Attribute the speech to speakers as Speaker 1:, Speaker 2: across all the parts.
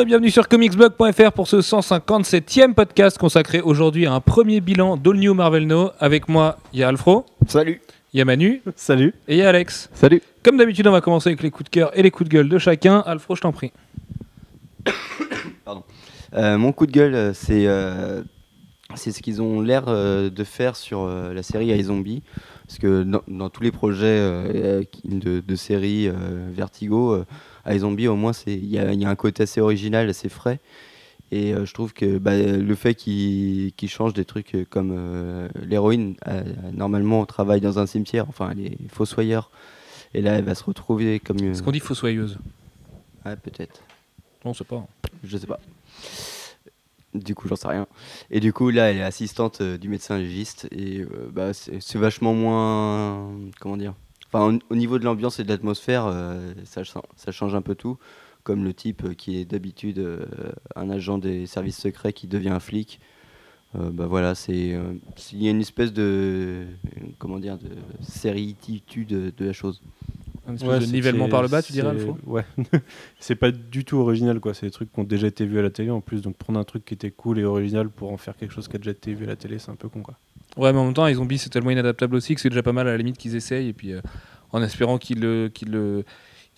Speaker 1: Et bienvenue sur comicsblog.fr pour ce 157e podcast consacré aujourd'hui à un premier bilan d'All New Marvel No. Avec moi, il y a Alfro,
Speaker 2: Salut.
Speaker 1: il y a Manu
Speaker 3: Salut.
Speaker 1: et il y a Alex.
Speaker 2: Salut.
Speaker 1: Comme d'habitude, on va commencer avec les coups de cœur et les coups de gueule de chacun. Alfro, je t'en prie.
Speaker 2: Euh, mon coup de gueule, euh, c'est euh, c'est ce qu'ils ont l'air euh, de faire sur euh, la série iZombie. Parce que dans, dans tous les projets euh, de, de séries euh, Vertigo, euh, iZombie, au moins, c'est- il y a, il y a un côté assez original, assez frais. Et euh, je trouve que bah, le fait qu'ils changent des trucs euh, comme euh, l'héroïne, normalement, travaille dans un cimetière, enfin, elle est fossoyeur. Et là, elle va se retrouver comme.
Speaker 1: Est-ce qu'on dit fossoyeuse?
Speaker 2: Ouais, peut-être.
Speaker 1: Non, c'est pas.
Speaker 2: Je sais pas. Du coup, j'en sais rien. Et du coup, là, elle est assistante euh, du médecin légiste. Et euh, bah, c'est vachement moins. Comment dire Enfin, au, au niveau de l'ambiance et de l'atmosphère, euh, ça, cha- ça change un peu tout. Comme le type euh, qui est d'habitude euh, un agent des services secrets qui devient un flic. Bah voilà, c'est. Il y a une espèce de. Comment dire de, de la chose.
Speaker 1: Un espèce
Speaker 3: Ouais,
Speaker 1: de
Speaker 3: c'est-
Speaker 1: nivellement par le bas, tu dirais,
Speaker 3: Ouais. c'est pas du tout original, quoi. C'est des trucs qui ont déjà été vus à la télé en plus. Donc prendre un truc qui était cool et original pour en faire quelque chose qui a déjà été vu à la télé, c'est un peu con, quoi.
Speaker 1: Ouais, mais en même temps, les zombies, c'est tellement inadaptable aussi que c'est déjà pas mal à la limite qu'ils essayent. Et puis, euh, en espérant qu'ils le, qu'ils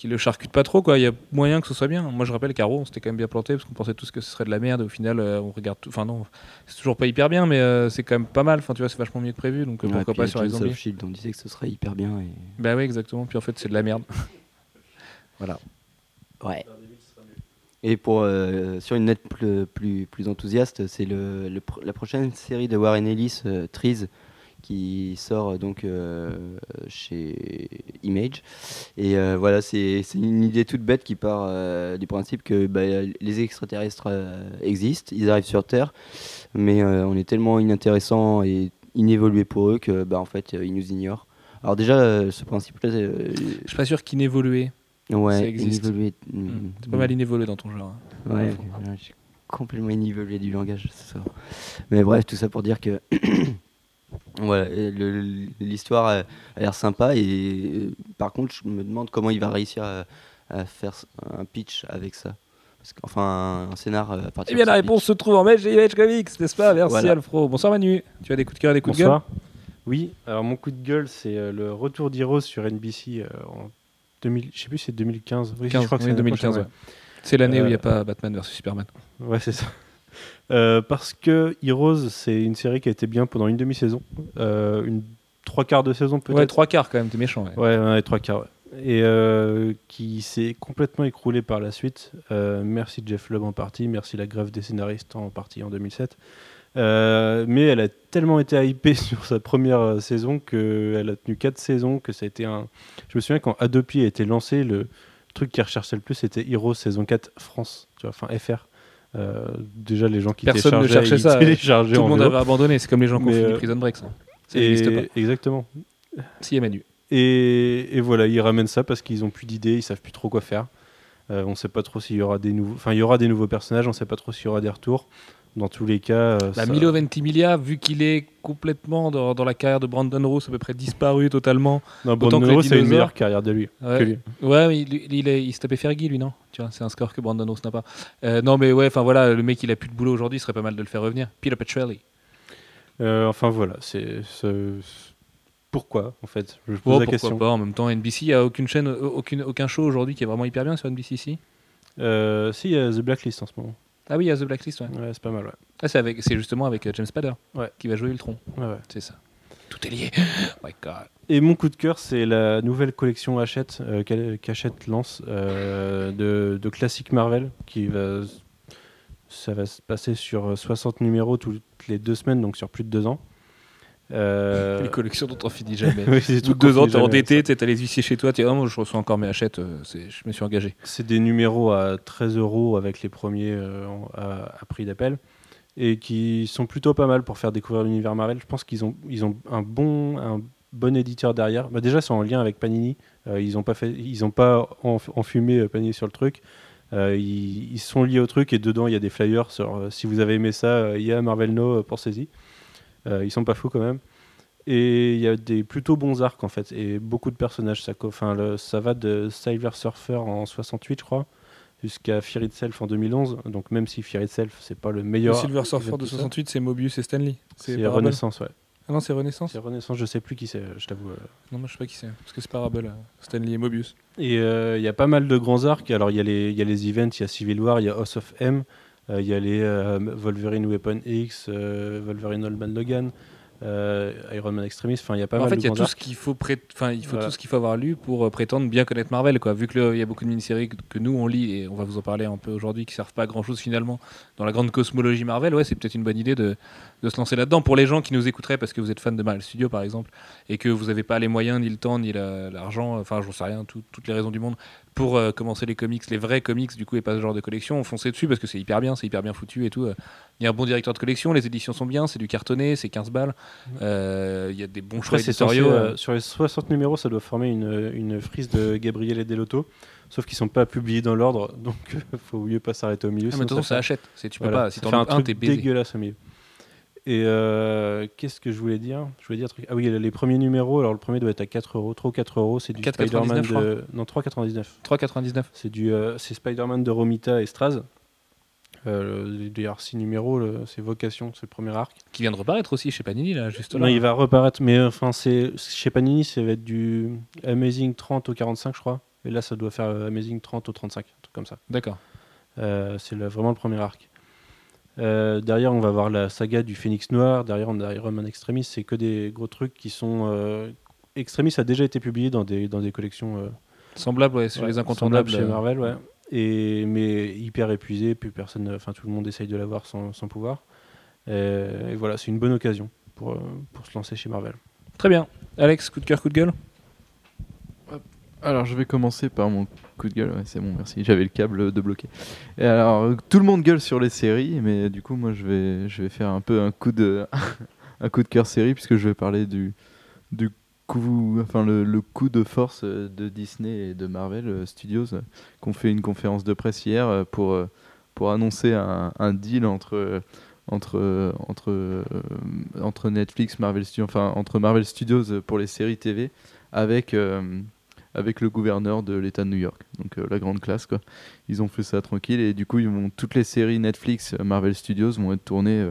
Speaker 1: le, qu'ils le charcutent pas trop, quoi. Il y a moyen que ce soit bien. Moi, je rappelle, Caro, on s'était quand même bien planté parce qu'on pensait tous que ce serait de la merde. Au final, euh, on regarde tout. Enfin, non, c'est toujours pas hyper bien, mais euh, c'est quand même pas mal. Enfin, tu vois, c'est vachement mieux que prévu. Donc, euh,
Speaker 2: Ouais,
Speaker 1: pourquoi
Speaker 2: puis
Speaker 1: pas sur les
Speaker 2: Agents
Speaker 1: zombies
Speaker 2: Shield, on disait que ce serait hyper bien. Et...
Speaker 1: Bah oui, exactement. Puis en fait, c'est de la merde. voilà.
Speaker 2: Ouais. Et pour euh, sur une note plus, plus, plus enthousiaste, c'est le, le pr- la prochaine série de Warren Ellis, euh, Trees, qui sort euh, donc euh, chez Image. Et euh, voilà, c'est une idée toute bête qui part euh, du principe que bah, les extraterrestres existent, ils arrivent sur Terre, mais on est tellement inintéressant et inévolué pour eux que bah, en fait ils nous ignorent. Alors déjà, ce principe-là,
Speaker 1: Je suis pas sûr qu'inévolué.
Speaker 2: ouais,
Speaker 1: Ça existe.
Speaker 2: inévolué,
Speaker 1: Hmm.
Speaker 2: mm,
Speaker 1: C'est pas mal inévolué dans ton genre. hein.
Speaker 2: Ouais, complètement inévolué du langage ce soir. Mais bref, tout ça pour dire que voilà, l'histoire a, a l'air sympa et euh, par contre, je me demande comment il va réussir à, à faire un pitch avec ça. Parce qu'enfin, un, un scénar euh, à partir
Speaker 1: Eh bien,
Speaker 2: de
Speaker 1: la réponse
Speaker 2: pitch.
Speaker 1: se trouve en Image Image Comics, n'est-ce pas? Merci,
Speaker 2: Voilà.
Speaker 1: Alfro. Bonsoir, Manu. Tu as des coups de cœur et des coups de gueule?
Speaker 3: Oui, alors mon coup de gueule, c'est euh, le retour d'Heroes sur NBC euh, en 2000, je sais plus c'est 2015. Oui,
Speaker 1: 15,
Speaker 3: je crois que
Speaker 1: oui,
Speaker 3: c'est
Speaker 1: 2015.
Speaker 3: 2015.
Speaker 1: ouais. C'est l'année où il n'y a pas Batman vs Superman.
Speaker 3: Ouais, c'est ça. Euh, parce que Heroes, c'est une série qui a été bien pendant une demi-saison, euh, une trois quarts de saison peut-être.
Speaker 1: Ouais, trois quarts quand même, t'es méchant. ouais.
Speaker 3: Ouais, ouais, trois quarts. ouais. Et euh, qui s'est complètement écroulé par la suite. Merci Jeff Lubb en partie, merci la grève des scénaristes en partie en 2007. Euh, mais elle a tellement été hypée sur sa première euh, saison qu'elle a tenu quatre saisons, que ça a été un... Je me souviens quand Adopi a été lancé, le truc qui recherchait le plus c'était Heroes saison 4 France, tu vois, enfin FR. Euh, déjà les gens qui
Speaker 1: Personne ne cherchait ça, Tout le monde avait abandonné. C'est comme les gens qui ont fini
Speaker 3: euh,
Speaker 1: Prison Break. Ça, n'existe pas.
Speaker 3: Exactement.
Speaker 1: Si, Manu.
Speaker 3: Et, et voilà, ils ramènent ça parce qu'ils ont plus d'idées, ils savent plus trop quoi faire. Euh, on sait pas trop s'il y aura des nouveaux, enfin il y aura des nouveaux personnages, on sait pas trop s'il y aura des retours. Dans tous les cas, euh,
Speaker 1: Bah,
Speaker 3: ça-
Speaker 1: Milo Ventimiglia, vu qu'il est complètement dans, dans la carrière de Brandon Ross, à peu près disparu totalement.
Speaker 3: non, Brandon
Speaker 1: que
Speaker 3: Ross a une meilleure carrière de lui.
Speaker 1: Ouais.
Speaker 3: que lui.
Speaker 1: Ouais, mais il, il, est- il se tapait Fergie, lui, non? Tu vois, c'est un score que Brandon Ross n'a pas. Euh, non, mais ouais, enfin voilà, le mec, il a plus de boulot aujourd'hui, ce serait pas mal de le faire revenir. Peter Petrelli.
Speaker 3: Euh, enfin voilà, c'est pourquoi en fait? Je pose
Speaker 1: Bon,
Speaker 3: la
Speaker 1: pourquoi
Speaker 3: question.
Speaker 1: pas En même temps, NBC, il n'y a aucune chaîne, aucune, aucun show aujourd'hui qui est vraiment hyper bien sur NBC ici.
Speaker 3: Euh, si, il y a The Blacklist en ce moment.
Speaker 1: Ah oui, il y a The Blacklist, ouais.
Speaker 3: Ouais, c'est pas mal. Ouais.
Speaker 1: Ah, c'est, avec, c'est justement avec euh, James Spader
Speaker 3: Ouais.
Speaker 1: qui va jouer Ultron.
Speaker 3: Ouais, ouais.
Speaker 1: C'est ça. Tout est lié. Oh my god.
Speaker 3: Et mon coup de cœur, c'est la nouvelle collection Hachette euh, qu'Hachette lance euh, de, de classiques Marvel qui va ça va se passer sur euh, 60 numéros toutes les deux semaines, donc sur plus de deux ans. Euh,
Speaker 1: Les collections dont on finit jamais.
Speaker 3: oui, c'est tout
Speaker 1: deux ans, t'es endetté, t'es- t'as les huissiers chez toi, t'es oh, moi, je reçois encore mes hachettes, euh, je me suis engagé.
Speaker 3: C'est des numéros à 13 euros avec les premiers euh, à, à prix d'appel et qui sont plutôt pas mal pour faire découvrir l'univers Marvel. Je pense qu'ils ont, ils ont un bon, un bon éditeur derrière. Bah déjà, c'est en lien avec Panini. Euh, ils n'ont pas, fait, ils ont pas enf- enfumé Panini sur le truc. Euh, ils, ils sont liés au truc et dedans, il y a des flyers sur euh, si vous avez aimé ça, euh, il y a Marvel No, pensez-y. Euh, ils sont pas fous quand même. Et il y a des plutôt bons arcs en fait, et beaucoup de personnages. Ça, enfin, le- ça va de Silver Surfer en 68, je crois, jusqu'à Fear Itself en 2011. Donc même si Fear Itself, c'est pas le
Speaker 1: Le
Speaker 3: meilleur.
Speaker 1: Silver Surfer de
Speaker 3: de ça,
Speaker 1: 68, c'est Mobius et Stanley.
Speaker 3: C'est Renaissance, ouais.
Speaker 1: Ah non, c'est Renaissance
Speaker 3: C'est Renaissance, je sais plus qui c'est, je t'avoue. euh.
Speaker 1: Non, moi je sais pas qui c'est. Parce que c'est Parable, euh, Stanley et Mobius.
Speaker 3: Et euh, il y a pas mal de grands arcs. Alors il y, a les- il y a les events, il y a Civil War, il y a House of M, il y a les euh, Wolverine Weapon X, euh, Wolverine Old Man Logan, euh, Iron Man Extremis. Enfin, il y a pas
Speaker 1: en
Speaker 3: mal
Speaker 1: fait,
Speaker 3: de
Speaker 1: il y a tout ce qu'il faut, enfin, il faut
Speaker 3: Voilà.
Speaker 1: tout ce qu'il faut avoir lu pour euh, prétendre bien connaître Marvel, quoi. Vu qu'il y a beaucoup de mini-séries que, que nous on lit et on va vous en parler un peu aujourd'hui, qui servent pas à grand chose finalement dans la grande cosmologie Marvel. Ouais, c'est peut-être une bonne idée de, de se lancer là-dedans pour les gens qui nous écouteraient parce que vous êtes fan de Marvel Studios par exemple et que vous n'avez pas les moyens, ni le temps, ni la- l'argent, enfin, j'en sais rien, tout- toutes les raisons du monde pour euh, commencer les comics, les vrais comics du coup et pas ce genre de collection. Foncez dessus parce que c'est hyper bien, c'est hyper bien foutu et tout. euh. Il y a un bon directeur de collection, les éditions sont bien, c'est du cartonné, c'est 15 balles. Euh, Il y a des bons choix
Speaker 3: censé,
Speaker 1: éditoriaux.
Speaker 3: euh, sur les 60 numéros, ça doit former une, une frise de Gabriel et Delotto. Sauf qu'ils sont pas publiés dans l'ordre, donc il faut mieux pas s'arrêter au milieu.
Speaker 1: Ah, mais de toute façon, ça
Speaker 3: fait-
Speaker 1: achète. C'est, tu peux
Speaker 3: voilà,
Speaker 1: pas. Si
Speaker 3: ça
Speaker 1: t'en
Speaker 3: fait un
Speaker 1: loupes un,
Speaker 3: truc
Speaker 1: t'es
Speaker 3: dégueulasse au milieu. Et euh, qu'est-ce que je voulais dire? Je voulais dire un truc. Ah oui, les premiers numéros. Alors le premier doit être à 4 euros, 3 ou 4 euros. C'est du
Speaker 1: 4,99,
Speaker 3: Spider-Man de. Non, 3,99.
Speaker 1: 3,99.
Speaker 3: C'est du, euh, c'est Spider-Man de Romita et Straz. Euh, D'ailleurs, 6 numéros, c'est Vocation, c'est le premier arc.
Speaker 1: Qui vient de reparaître aussi chez Panini, là, juste là.
Speaker 3: Non, il va reparaître, mais euh, enfin, c'est chez Panini, ça va être du Amazing 30 au 45, je crois. Et là, ça doit faire euh, Amazing 30 au 35, un truc comme ça.
Speaker 1: D'accord.
Speaker 3: Euh, c'est vraiment le premier arc. Euh, derrière, on va voir la saga du Phénix Noir. Derrière, on a Iron Man Extremis. C'est que des gros trucs qui sont. euh, Extremis a déjà été publié dans des, dans des collections euh,
Speaker 1: Semblable, ouais, sur
Speaker 3: ouais,
Speaker 1: les incontournables.
Speaker 3: chez
Speaker 1: euh,
Speaker 3: Marvel, ouais. Et, mais hyper épuisé, plus personne, enfin tout le monde essaye de l'avoir sans, sans pouvoir. Et voilà, c'est une bonne occasion pour, pour se lancer chez Marvel.
Speaker 1: Très bien. Alex, coup de cœur, coup de gueule?
Speaker 4: Alors je vais commencer par mon coup de gueule, c'est bon, merci, j'avais le câble de bloqué. Et alors tout le monde gueule sur les séries, mais du coup moi je vais, je vais faire un peu un coup de, un coup de cœur série puisque je vais parler du, du coup, enfin le, le coup de force de Disney et de Marvel Studios, ont fait une conférence de presse hier pour, pour annoncer un, un deal entre entre entre entre Netflix, Marvel Studios, enfin entre Marvel Studios pour les séries TV avec euh, avec le gouverneur de l'État de New York. Donc euh, la grande classe quoi. Ils ont fait ça tranquille et du coup ils vont toutes les séries Netflix, euh, Marvel Studios vont être tournées euh,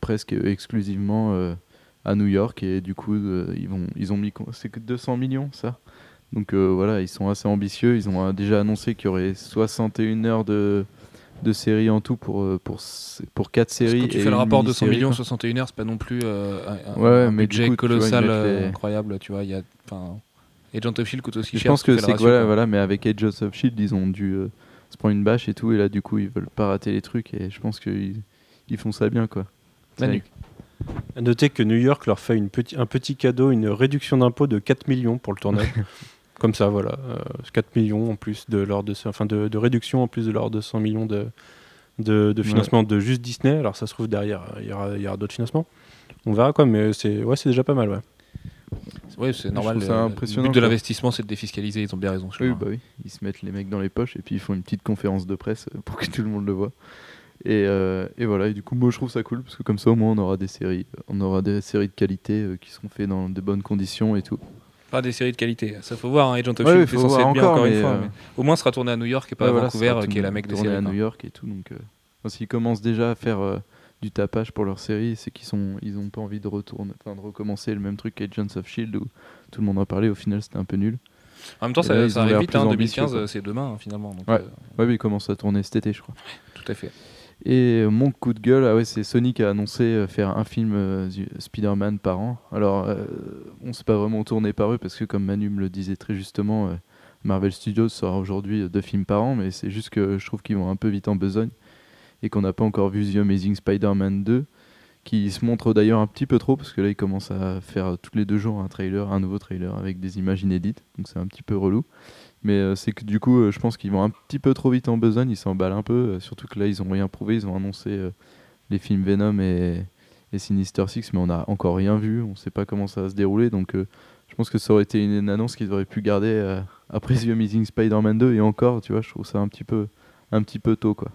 Speaker 4: presque exclusivement euh, à New York et du coup ils vont ils ont mis c'est que 200 millions ça. Donc voilà, ils sont assez ambitieux, ils ont déjà annoncé qu'il y aurait 61 heures de de séries en tout pour pour pour quatre
Speaker 1: Parce que
Speaker 4: séries
Speaker 1: Quand tu
Speaker 4: et
Speaker 1: fais le rapport de 100
Speaker 4: mini-série,
Speaker 1: millions,
Speaker 4: quoi.
Speaker 1: 61 heures, c'est pas non plus euh, un,
Speaker 4: Ouais,
Speaker 1: un
Speaker 4: mais du
Speaker 1: budget
Speaker 4: coup, vois,
Speaker 1: colossal
Speaker 4: les-
Speaker 1: incroyable, tu vois. Il y a, enfin, Agent of Shield coûte aussi
Speaker 4: Je
Speaker 1: cher.
Speaker 4: pense
Speaker 1: si tu
Speaker 4: que c'est voilà,
Speaker 1: quoi.
Speaker 4: voilà, mais avec Age of Shield, ils ont dû euh, se prendre une bâche et tout, et là du coup ils veulent pas rater les trucs, et je pense qu'ils ils font ça bien quoi. C'est
Speaker 1: Manu.
Speaker 3: À noter que New York leur fait une petit, un petit cadeau, une réduction d'impôt de 4 millions pour le tournage. Comme ça, voilà. euh, 4 millions en plus de leur de, enfin de, de réduction en plus de leurs 200 millions de, de, de financement de juste Disney. Alors ça se trouve derrière, il y aura, il y aura d'autres financements. On verra quoi, mais c'est ouais, c'est déjà pas mal. Ouais.
Speaker 1: Ouais, c'est normal.
Speaker 4: ça
Speaker 1: le-
Speaker 4: impressionnant,
Speaker 1: Le but de l'investissement, c'est de défiscaliser. Ils ont bien raison.
Speaker 4: Oui, bah oui, ils se mettent les mecs dans les poches et puis ils font une petite conférence de presse euh, pour que tout le monde le voit. Et, euh, et voilà, et du coup, moi je trouve ça cool parce que comme ça au moins on aura des séries, on aura des séries de qualité euh, qui seront faites dans de bonnes conditions et tout.
Speaker 1: Pas des séries de qualité. Ça faut voir. hein, Agent of
Speaker 4: Ouais,
Speaker 1: Shield,
Speaker 4: oui,
Speaker 1: c'est censé
Speaker 4: voir
Speaker 1: être bien
Speaker 4: encore,
Speaker 1: une fois.
Speaker 4: euh,
Speaker 1: mais Au moins, ce sera tourné à New York et pas
Speaker 4: Ouais,
Speaker 1: à
Speaker 4: voilà,
Speaker 1: Vancouver, euh, qui est la mec des
Speaker 4: tourné
Speaker 1: séries.
Speaker 4: à. New York et tout, donc euh, enfin, s'ils commencent déjà à faire euh, du tapage pour leur série, c'est qu'ils sont, ils ont pas envie de retourner, enfin de recommencer le même truc qu'Agents of Shield où tout le monde en parlait. Au final, c'était un peu nul.
Speaker 1: En même temps,
Speaker 4: Et
Speaker 1: ça,
Speaker 4: là,
Speaker 1: arrive vite. hein,
Speaker 4: ambitieux,
Speaker 1: 2015,
Speaker 4: quoi.
Speaker 1: euh, c'est demain hein, finalement. donc,
Speaker 4: Ouais.
Speaker 1: euh,
Speaker 4: Ouais, mais ils commencent à tourner cet été, je crois.
Speaker 1: tout à fait.
Speaker 4: Et mon coup de gueule, ah ouais, c'est Sony qui a annoncé euh, faire un film euh, Spider-Man par an. Alors, euh, on s'est pas vraiment tourné par eux parce que, comme Manu me le disait très justement, Marvel Studios sort aujourd'hui deux films par an, mais c'est juste que je trouve qu'ils vont un peu vite en besogne et qu'on n'a pas encore vu The Amazing Spider-Man 2, qui se montre d'ailleurs un petit peu trop parce que là, ils commencent à faire tous les deux jours un trailer, un nouveau trailer avec des images inédites, donc c'est un petit peu relou. Mais euh, c'est que du coup, euh, je pense qu'ils vont un petit peu trop vite en besogne, ils s'emballent un peu, euh, surtout que là, ils ont rien prouvé, ils ont annoncé les films Venom et, Sinister Six, mais on n'a encore rien vu, on sait pas comment ça va se dérouler, donc je pense que ça aurait été une, annonce qu'ils auraient pu garder après The Amazing Spider-Man 2, et encore, tu vois, je trouve ça un petit peu, un petit peu tôt, quoi.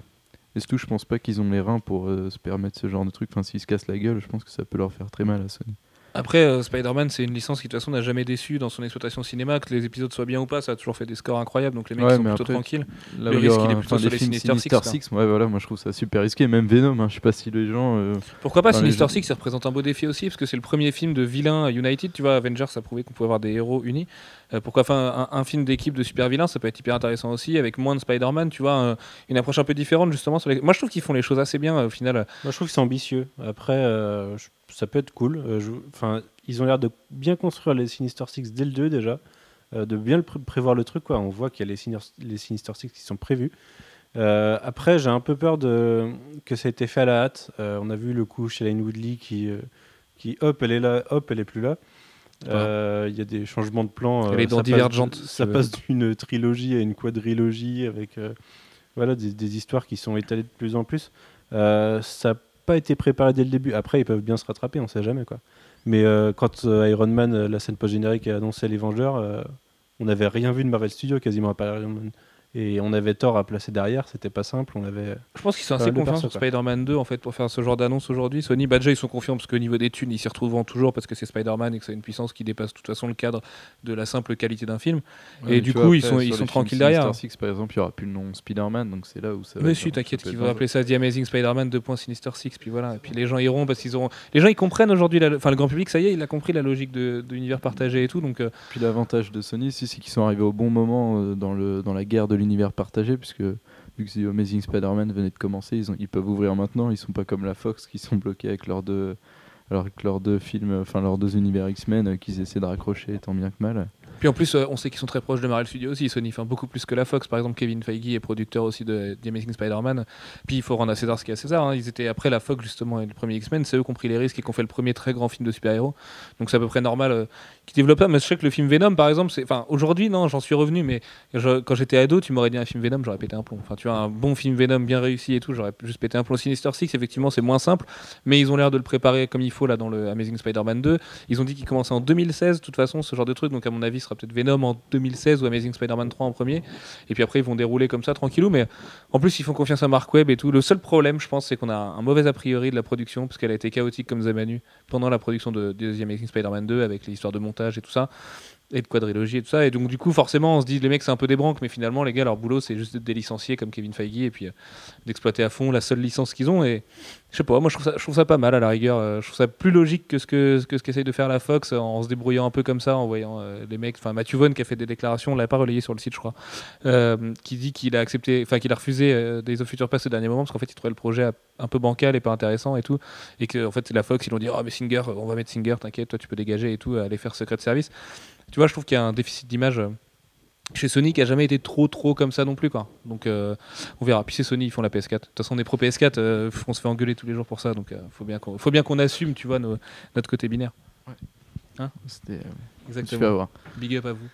Speaker 4: Surtout, je pense pas qu'ils ont les reins pour euh, se permettre ce genre de truc, enfin, s'ils se cassent la gueule, je pense que ça peut leur faire très mal à Sony.
Speaker 1: Après, euh, Spider-Man, c'est une licence qui de toute façon n'a jamais déçu dans son exploitation cinéma, que les épisodes soient bien ou pas, ça a toujours fait des scores incroyables, donc les mecs
Speaker 4: Ouais,
Speaker 1: sont
Speaker 4: mais
Speaker 1: plutôt
Speaker 4: après,
Speaker 1: tranquilles.
Speaker 4: Là
Speaker 1: Le risque, il est plutôt sur les Sinister Six,
Speaker 4: Sinister
Speaker 1: quoi.
Speaker 4: Six, ouais, voilà, moi je trouve ça super risqué. Même Venom, hein, je sais pas si les gens. euh,
Speaker 1: Pourquoi pas Sinister. Six, ça représente un beau défi aussi, parce que c'est le premier film de vilain à United, tu vois, Avengers, ça a prouvé qu'on pouvait avoir des héros unis. Euh, pourquoi enfin un, un film d'équipe de super vilains, ça peut être hyper intéressant aussi, avec moins de Spider-Man, tu vois, un- une approche un peu différente justement. Sur les... Moi je trouve qu'ils font les choses assez bien euh, au final.
Speaker 3: Moi, je trouve que c'est ambitieux. Après, euh, je- ça peut être cool. Euh, je- Enfin, ils ont l'air de bien construire les Sinister Six dès le 2 déjà, euh, de bien le pré- prévoir le truc. Quoi. On voit qu'il y a les, Sinister- les Sinister Six qui sont prévus. Euh, après, j'ai un peu peur de que ça ait été fait à la hâte. Euh, on a vu le coup chez Lane Woodley qui, euh, qui hop, elle est là, hop, elle est plus là. Il y a des changements de plan.
Speaker 1: Elle est dans
Speaker 3: ça passe-
Speaker 1: Divergente,
Speaker 3: Ça passe d'une trilogie à une quadrilogie avec voilà, des, des histoires qui sont étalées de plus en plus. Ça pas été préparé dès le début. Après, ils peuvent bien se rattraper, on sait jamais. quoi. Mais euh, quand euh, Iron Man, euh, la scène post-générique, a annoncé les Vengeurs, on n'avait rien vu de Marvel Studios quasiment à part Iron Man. Et on avait Thor à placer derrière, c'était pas simple. On avait.
Speaker 1: Je pense qu'ils sont
Speaker 3: Pas
Speaker 1: assez confiants sur. Spider-Man 2 en fait pour faire ce genre d'annonce aujourd'hui. Sony, bah déjà ils sont confiants parce qu'au niveau des thunes, ils s'y retrouveront toujours parce que c'est Spider-Man et que c'est une puissance qui dépasse de toute façon le cadre de la simple qualité d'un film.
Speaker 4: ouais,
Speaker 1: Et du
Speaker 4: vois,
Speaker 1: coup, ils
Speaker 4: après,
Speaker 1: sont-
Speaker 4: sur
Speaker 1: ils sont tranquilles
Speaker 4: Sinister
Speaker 1: derrière.
Speaker 4: Six, par exemple, il y aura plus le nom Spider-Man, donc c'est là où ça. va
Speaker 1: Mais si, t'inquiète qu'ils vont appeler ça The Amazing Spider-Man 2. Sinister Six. Puis voilà. Et puis les gens iront parce qu'ils auront. Les gens ils comprennent aujourd'hui. la- Enfin le grand public, ça y est, il a compris la logique de, de l'univers partagé et tout. Donc euh,
Speaker 4: Puis l'avantage de Sony, c'est qu'ils sont arrivés au bon moment euh, dans, le, dans la guerre de l'univers partagé, puisque vu que The Amazing Spider-Man venait de commencer, ils, ont, ils peuvent ouvrir maintenant. Ils sont pas comme la Fox qui sont bloqués avec leurs deux, alors que leurs deux films, enfin leurs deux univers X-Men euh, qu'ils essaient de raccrocher tant bien que mal.
Speaker 1: Puis en plus, euh, on sait qu'ils sont très proches de Marvel Studios aussi, Sony, enfin beaucoup plus que la Fox. Par exemple, Kevin Feige est producteur aussi de The Amazing Spider-Man. Puis il faut rendre à César ce qu'il y a à César. hein. Ils étaient après la Fox justement et le premier X-Men, c'est eux qui ont pris les risques et qui ont fait le premier très grand film de super-héros. Donc c'est à peu près normal euh, qu'ils développent ça. Mais je sais que le film Venom, par exemple, c'est, enfin aujourd'hui non, j'en suis revenu, mais quand j'étais ado, tu m'aurais dit un film Venom, j'aurais pété un plomb. Enfin tu vois, un bon film Venom bien réussi et tout, j'aurais juste pété un plomb. Sinister Six, effectivement, c'est moins simple, mais ils ont l'air de le préparer comme il faut là dans le Amazing Spider-Man 2. Ils ont dit qu'il commençait en 2016, de toute façon, ce genre de truc. Donc, à mon avis, sera peut-être Venom en 2016 ou Amazing Spider-Man 3 en premier. Et puis après, ils vont dérouler comme ça, tranquillou. Mais en plus, ils font confiance à Mark Webb et tout. Le seul problème, je pense, c'est qu'on a un mauvais a priori de la production, parce qu'elle a été chaotique comme Zamanu pendant la production de, de The Amazing Spider-Man 2, avec les histoires de montage et tout ça. Et de quadrilogie et tout ça. Et donc, du coup, forcément, on se dit, les mecs, c'est un peu des branques, mais finalement, les gars, leur boulot, c'est juste de les licencier comme Kevin Feige et puis euh, d'exploiter à fond la seule licence qu'ils ont. Et je sais pas, moi je trouve, ça, je trouve ça pas mal à la rigueur. Euh, Je trouve ça plus logique que ce que, que ce qu'essaye de faire la Fox en se débrouillant un peu comme ça, en voyant euh, les mecs. Enfin, Matthew Vaughn qui a fait des déclarations, on l'a pas relayé sur le site, je crois, qui dit qu'il a accepté, enfin qu'il a refusé Days of Future Past au dernier moment parce qu'en fait il trouvait le projet un peu bancal et pas intéressant et tout. Et que en fait c'est la Fox, ils ont dit, oh mais Singer, on va mettre Singer, t'inquiète, toi tu peux dégager et tout, aller faire Secret Service. Tu vois, je trouve qu'il y a un déficit d'image. euh, chez Sony qui a jamais été trop trop comme ça non plus quoi. Donc euh, on verra. Puis c'est Sony, ils font la PS4. De toute façon, on est pro PS4, euh, on se fait engueuler tous les jours pour ça, donc euh, faut bien qu'on faut bien qu'on assume, tu vois, nos- notre côté binaire.
Speaker 4: C'était euh,
Speaker 1: Exactement. Big up à vous.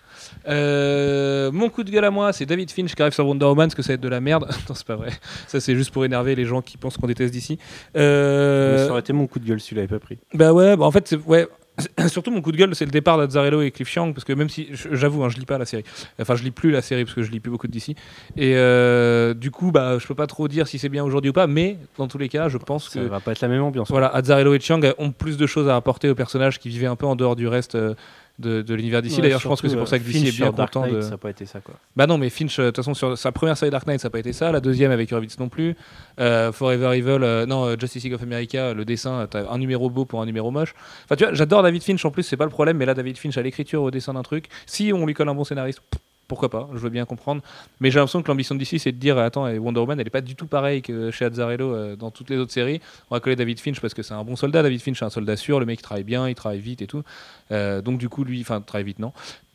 Speaker 1: Euh, mon coup de gueule à moi, c'est David Finch qui arrive sur Wonder Woman, parce que ça va être de la merde. non, c'est pas vrai. Ça, c'est juste pour énerver les gens qui pensent qu'on déteste d'ici. Euh,
Speaker 3: Ça aurait été mon coup de gueule, celui-là pas pris.
Speaker 1: bah ouais, bah en fait, c'est- ouais. Surtout mon coup de gueule, c'est le départ d'Azzarello et Cliff Chiang, parce que même si, j'avoue, hein, je lis pas la série. Enfin, je lis plus la série parce que je lis plus beaucoup d'ici. Et euh, du coup, bah, je peux pas trop dire si c'est bien aujourd'hui ou pas, mais dans tous les cas, je pense
Speaker 3: Ça
Speaker 1: que
Speaker 3: va pas être la même ambiance.
Speaker 1: voilà, Azzarello et Chiang ont plus de choses à apporter aux personnages qui vivaient un peu en dehors du reste euh, de, de l'univers d'ici.
Speaker 3: Ouais,
Speaker 1: D'ailleurs, je pense que c'est pour ça que
Speaker 3: euh,
Speaker 1: DC
Speaker 3: Finch
Speaker 1: est bien content
Speaker 3: Knight,
Speaker 1: de.
Speaker 3: Ça n'a pas été ça quoi.
Speaker 1: Bah non, mais Finch, euh, de toute façon, sur sa première série Dark Knight, ça n'a pas été ça. La deuxième avec Hurwitz non plus. Euh, Forever Evil, euh, non, euh, Justice League of America, le dessin, euh, t'as un numéro beau pour un numéro moche. Enfin, tu vois, j'adore David Finch en plus, c'est pas le problème, mais là, David Finch à l'écriture, au dessin d'un truc, si on lui colle un bon scénariste, pff, pourquoi pas, je veux bien comprendre. Mais j'ai l'impression que l'ambition d'ici, c'est de dire, attends, Wonder Woman, elle est pas du tout pareille que chez Azzarello euh, dans toutes les autres séries. On va coller David Finch parce que c'est un bon soldat. David Finch, c'est un soldat sûr, le mec il travaille bien, il travaille vite et tout. Euh, donc, du coup, lui, enfin, travaille vite, non.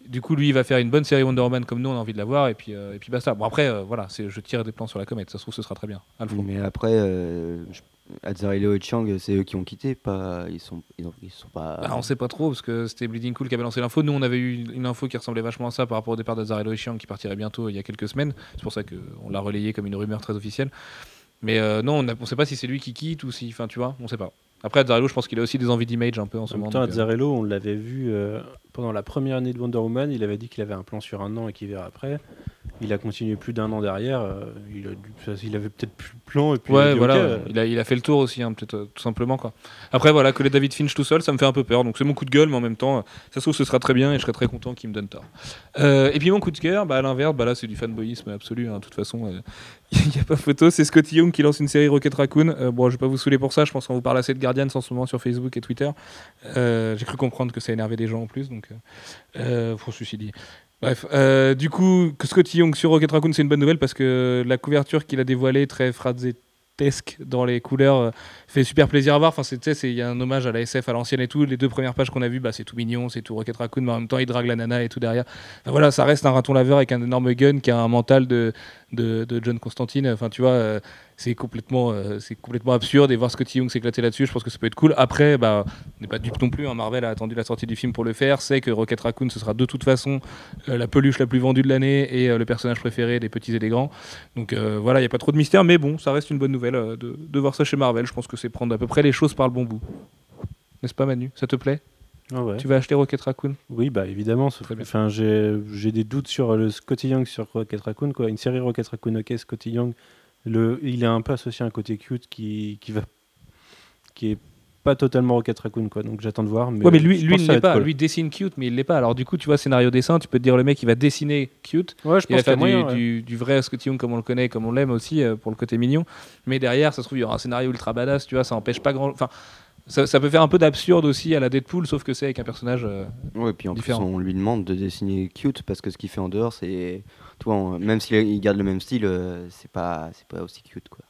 Speaker 1: Du coup, lui, il va faire une bonne série Wonder Woman comme nous, on a envie de la voir, et puis, euh, et puis basta. Bon, après, voilà, je tire des plans sur la comète, ça se trouve, ce sera très bien.
Speaker 2: Mais après, Azzarello et Chiang, c'est eux qui ont quitté, pas ils sont ils, ont- ils sont pas.
Speaker 1: Bah, on sait pas trop parce que c'était Bleeding Cool qui avait lancé l'info. Nous, on avait eu une info qui ressemblait vachement à ça par rapport au départ d'Azarello et Chiang qui partirait bientôt il y a quelques semaines. C'est pour ça qu'on l'a relayé comme une rumeur très officielle. Mais euh, non, on, on sait pas si c'est lui qui quitte ou si. Enfin, tu vois, on sait pas. Après, Azzarello, je pense qu'il a aussi des envies d'image un peu en ce
Speaker 3: En même
Speaker 1: moment.
Speaker 3: temps,
Speaker 1: euh,
Speaker 3: Azzarello, on l'avait vu euh, pendant la première année de Wonder Woman. Il avait dit qu'il avait un plan sur un an et qu'il verra après. Il a continué plus d'un an derrière. euh, il, a dû- il avait peut-être plus le plan. Et puis il
Speaker 1: Ouais,
Speaker 3: a dit,
Speaker 1: voilà,
Speaker 3: euh,
Speaker 1: il, a, il a fait le tour aussi, hein, peut-être euh, tout simplement. Quoi. Après, voilà, que les David Finch tout seul, ça me fait un peu peur. Donc c'est mon coup de gueule, mais en même temps, ça se trouve, ce sera très bien et je serai très content qu'il me donne tort. Et puis mon coup de cœur, bah, à l'inverse, bah, là, c'est du fanboyisme absolu. hein, de toute façon, il n'y a pas photo. C'est Scotty Young qui lance une série Rocket Raccoon. Bon, je vais pas vous saouler pour ça. Je pense qu'on vous parle assez de Guardians en ce moment sur Facebook et Twitter. J'ai cru comprendre que ça énervait des gens en plus. Donc, pour ceci dit. Bref, euh, du coup, que Scotty Young sur Rocket Raccoon, c'est une bonne nouvelle parce que la couverture qu'il a dévoilée, très frazetesque dans les couleurs, euh, fait super plaisir à voir. Enfin, il y a un hommage à la SF à l'ancienne et tout. Les deux premières pages qu'on a vues, bah, c'est tout mignon, c'est tout Rocket Raccoon, mais en même temps, il drague la nana et tout derrière. Enfin, voilà, ça reste un raton laveur avec un énorme gun qui a un mental de, de, de John Constantine. Enfin, tu vois, euh, c'est complètement, euh, c'est complètement absurde et voir Scotty Young s'éclater là-dessus, je pense que ça peut être cool. Après, bah, on n'est pas dupe non plus. hein. Marvel a attendu la sortie du film pour le faire. Sait que Rocket Raccoon, ce sera de toute façon euh, la peluche la plus vendue de l'année et euh, le personnage préféré des petits et des grands. Donc voilà, il n'y a pas trop de mystère, mais bon, ça reste une bonne nouvelle de, de voir ça chez Marvel. Je pense que c'est prendre à peu près les choses par le bon bout. N'est-ce pas, Manu? Ça te plaît?
Speaker 3: Ouais.
Speaker 1: Tu vas acheter Rocket Raccoon?
Speaker 3: Oui, bah évidemment. Enfin, j'ai j'ai des doutes sur le Scotty Young sur Rocket Raccoon. Quoi. Une série Rocket Raccoon, ok, Scotty Young, le, il est un peu associé à un côté cute qui, qui va, qui est pas totalement Rocket Raccoon, quoi. Donc j'attends de voir. Mais
Speaker 1: Ouais, mais lui, il
Speaker 3: va
Speaker 1: l'est pas.
Speaker 3: cool.
Speaker 1: Lui dessine cute, mais il l'est pas. Alors du coup, tu vois, scénario dessin, tu peux te dire le mec, il va dessiner cute.
Speaker 3: Ouais, je
Speaker 1: Il va
Speaker 3: pense y
Speaker 1: faire du,
Speaker 3: moyen. ouais.
Speaker 1: du, du vrai Scotty Young comme on le connaît, comme on l'aime aussi, euh, pour le côté mignon. Mais derrière, ça se trouve, il y aura un scénario ultra badass, tu vois, ça empêche pas grand. Enfin, ça, ça peut faire un peu d'absurde aussi à la Deadpool, sauf que c'est avec un personnage. euh,
Speaker 2: Ouais, puis en
Speaker 1: Différent.
Speaker 2: plus, on lui demande de dessiner cute parce que ce qu'il fait en dehors, c'est. Tu vois, on- même s'il il garde le même style, euh, c'est pas, c'est pas aussi cute, quoi.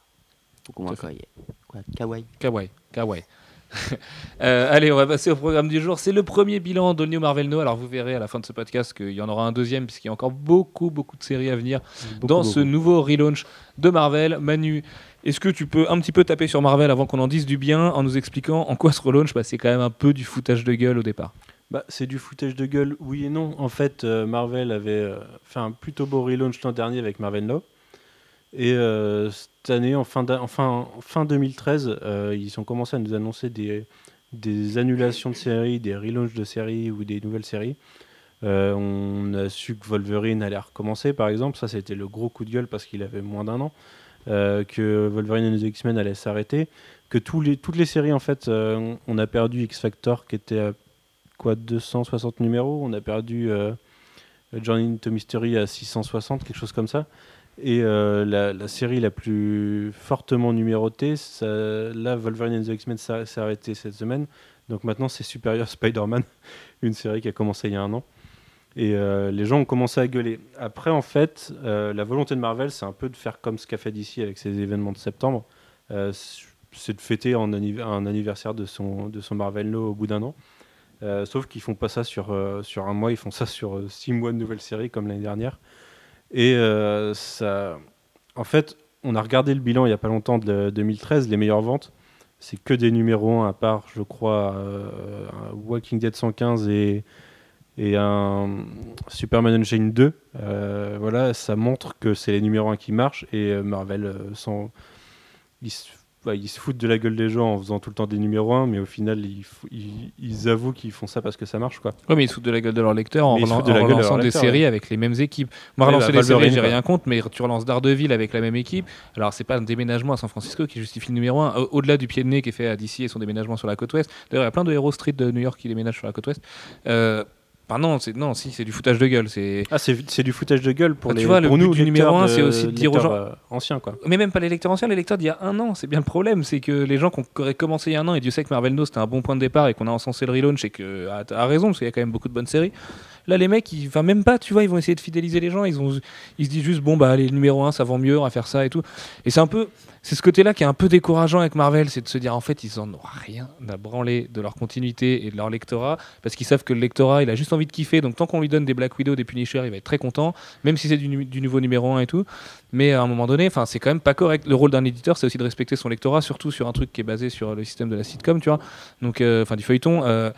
Speaker 1: À
Speaker 2: kawaii. Quoi, kawaii.
Speaker 1: Kawaii, kawaii. Euh, allez, on va passer au programme du jour. C'est le premier bilan de New Marvel No. Alors vous verrez à la fin de ce podcast qu'il y en aura un deuxième puisqu'il y a encore beaucoup, beaucoup de séries à venir
Speaker 3: Beaucoup,
Speaker 1: dans ce nouveau relaunch de Marvel. Manu, est-ce que tu peux un petit peu taper sur Marvel avant qu'on en dise du bien en nous expliquant en quoi ce relaunch, bah, c'est quand même un peu du foutage de gueule au départ
Speaker 3: Bah, c'est du foutage de gueule, oui et non. En fait, euh, Marvel avait euh, fait un plutôt beau relaunch l'an dernier avec Marvel Now. Et euh, cette année, en fin, d'a- en fin, en fin 2013, euh, ils ont commencé à nous annoncer des, des annulations de séries, des relaunchs de séries ou des nouvelles séries. On a su que Wolverine allait recommencer, par exemple. Ça, c'était le gros coup de gueule parce qu'il avait moins d'un an. Euh, que Wolverine et les X-Men allaient s'arrêter. Que toutes les séries, en fait, euh, on- a perdu X-Factor qui était à quoi 260 numéros. On a perdu euh, Journey into Mystery à 660, quelque chose comme ça. Et la, série la plus fortement numérotée, là, Wolverine and the X-Men s'est s'est arrêté cette semaine. Donc maintenant, c'est Superior Spider-Man, une série qui a commencé il y a un an. Et euh, les gens ont commencé à gueuler. Après, en fait, euh, la volonté de Marvel, c'est un peu de faire comme ce qu'a fait DC avec ses événements de septembre. Euh, c'est de fêter un anniversaire de son, Marvel No au bout d'un an. Sauf qu'ils font pas ça sur, un mois, ils font ça sur six mois de nouvelles séries comme l'année dernière. Et ça, en fait, on a regardé le bilan il y a pas longtemps de 2013, les meilleures ventes, c'est que des numéros 1 à part, je crois, Walking Dead 115 et, et un Superman Unchained 2. Euh, voilà, ça montre que c'est les numéros 1 qui marchent et euh, Marvel, euh, sans, ils, se, ouais, ils se foutent de la gueule des gens en faisant tout le temps des numéros 1, mais au final, ils, f- ils, ils avouent qu'ils font ça parce que ça marche. Quoi.
Speaker 1: Ouais, mais ils se foutent de la gueule de leurs lecteurs en, relan-
Speaker 3: de
Speaker 1: en
Speaker 3: de
Speaker 1: relançant des
Speaker 3: lecteurs,
Speaker 1: séries
Speaker 3: ouais.
Speaker 1: avec les mêmes équipes. Moi,
Speaker 3: Ouais,
Speaker 1: relancer
Speaker 3: bah,
Speaker 1: des séries,
Speaker 3: Wolverine,
Speaker 1: j'ai rien contre, mais tu relances Daredevil avec la même équipe. Alors, c'est pas un déménagement à San Francisco qui justifie le numéro 1, au-delà du pied de nez qui est fait à DC et son déménagement sur la côte ouest. D'ailleurs, il y a plein de héros street de New York qui déménagent sur la côte ouest. Euh, Enfin, non, c'est non, si, c'est du foutage de gueule. C'est
Speaker 3: Ah, c'est du foutage de gueule pour
Speaker 1: Ah, tu
Speaker 3: les
Speaker 1: vois, le
Speaker 3: pour
Speaker 1: but
Speaker 3: nous,
Speaker 1: du numéro un, c'est aussi de dire aux gens-
Speaker 3: euh, anciens. Quoi.
Speaker 1: Mais même pas les lecteurs anciens, les lecteurs d'il y a un an, c'est bien le problème, c'est que les gens qui auraient commencé il y a un an, et Dieu sait que Marvel No c'était un bon point de départ et qu'on a encensé le relaunch et que ah, raison, parce qu'il y a quand même beaucoup de bonnes séries. Là, les mecs, ils, enfin même pas, tu vois, ils vont essayer de fidéliser les gens, ils, ont, ils se disent juste, bon, bah, les numéro 1, ça vend mieux, on va faire ça et tout. Et c'est un peu, c'est ce côté-là qui est un peu décourageant avec Marvel, c'est de se dire, en fait, ils en ont rien à branler de leur continuité et de leur lectorat, parce qu'ils savent que le lectorat, il a juste envie de kiffer, donc tant qu'on lui donne des Black Widow, des Punisher, il va être très content, même si c'est du, du nouveau numéro 1 et tout. Mais à un moment donné, enfin, c'est quand même pas correct. Le rôle d'un éditeur, c'est aussi de respecter son lectorat, surtout sur un truc qui est basé sur le système de la sitcom, tu vois. Donc, euh, enfin, du feuilleton. euh,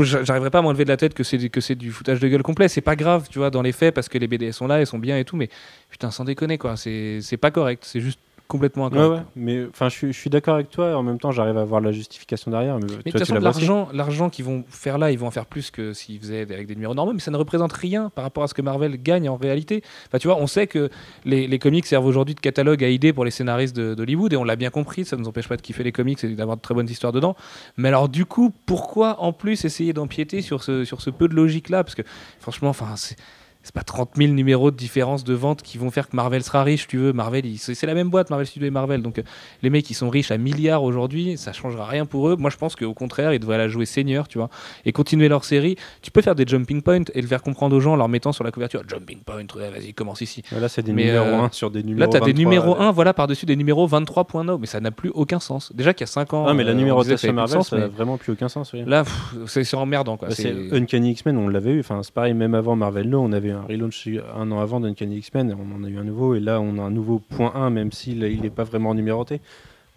Speaker 1: j'a- J'arriverai pas à m'enlever de la tête que c'est que du foutage de gueule complet. C'est pas grave, tu vois, dans les faits, parce que les BD sont là, elles sont bien et tout. Mais putain, sans déconner, quoi. C'est pas correct. C'est juste complètement
Speaker 3: Ouais, ouais, mais enfin, je suis, je suis d'accord avec toi et en même temps, j'arrive à voir la justification derrière. Mais,
Speaker 1: Mais
Speaker 3: toi,
Speaker 1: de toute l'argent, l'argent qu'ils vont faire là, ils vont en faire plus que s'ils faisaient avec des numéros normaux, mais ça ne représente rien par rapport à ce que Marvel gagne en réalité. Enfin, tu vois, on sait que les, les comics servent aujourd'hui de catalogue à idées pour les scénaristes d'Hollywood, et on l'a bien compris, ça ne nous empêche pas de kiffer les comics et d'avoir de très bonnes histoires dedans. Mais alors, du coup, pourquoi en plus essayer d'empiéter sur ce, sur ce peu de logique-là? Parce que franchement, enfin, c'est. C'est pas 30 000 numéros de différence de vente qui vont faire que Marvel sera riche, tu veux. Marvel, c'est la même boîte, Marvel Studios et Marvel. Donc, euh, les mecs, ils sont riches à milliards aujourd'hui, ça changera rien pour eux. Moi, je pense qu'au contraire, ils devraient la jouer senior, tu vois, et continuer leur série. Tu peux faire des jumping points et le faire comprendre aux gens en leur mettant sur la couverture jumping point, ouais, vas-y, commence ici.
Speaker 3: Là, c'est des
Speaker 1: Mais,
Speaker 3: numéros
Speaker 1: euh,
Speaker 3: 1 sur des numéros
Speaker 1: Là, tu as des
Speaker 3: 23,
Speaker 1: numéros
Speaker 3: euh,
Speaker 1: 1, voilà, par-dessus des numéros 23.0, mais ça n'a plus aucun sens. Déjà qu'il y a 5 ans.
Speaker 3: Ah, mais la
Speaker 1: euh, plus de
Speaker 3: Marvel,
Speaker 1: sens,
Speaker 3: ça n'a vraiment plus aucun sens. oui.
Speaker 1: Là, c'est emmerdant, quoi.
Speaker 3: Bah,
Speaker 1: C'est-
Speaker 3: c'est Uncanny X-Men, on l'avait eu. Enfin, c'est pareil, même avant Marvel No, on avait un relaunch un an avant d'Uncanny X-Men, on en a eu un nouveau, et là, on a un nouveau point 1, même s'il n'est pas vraiment numéroté.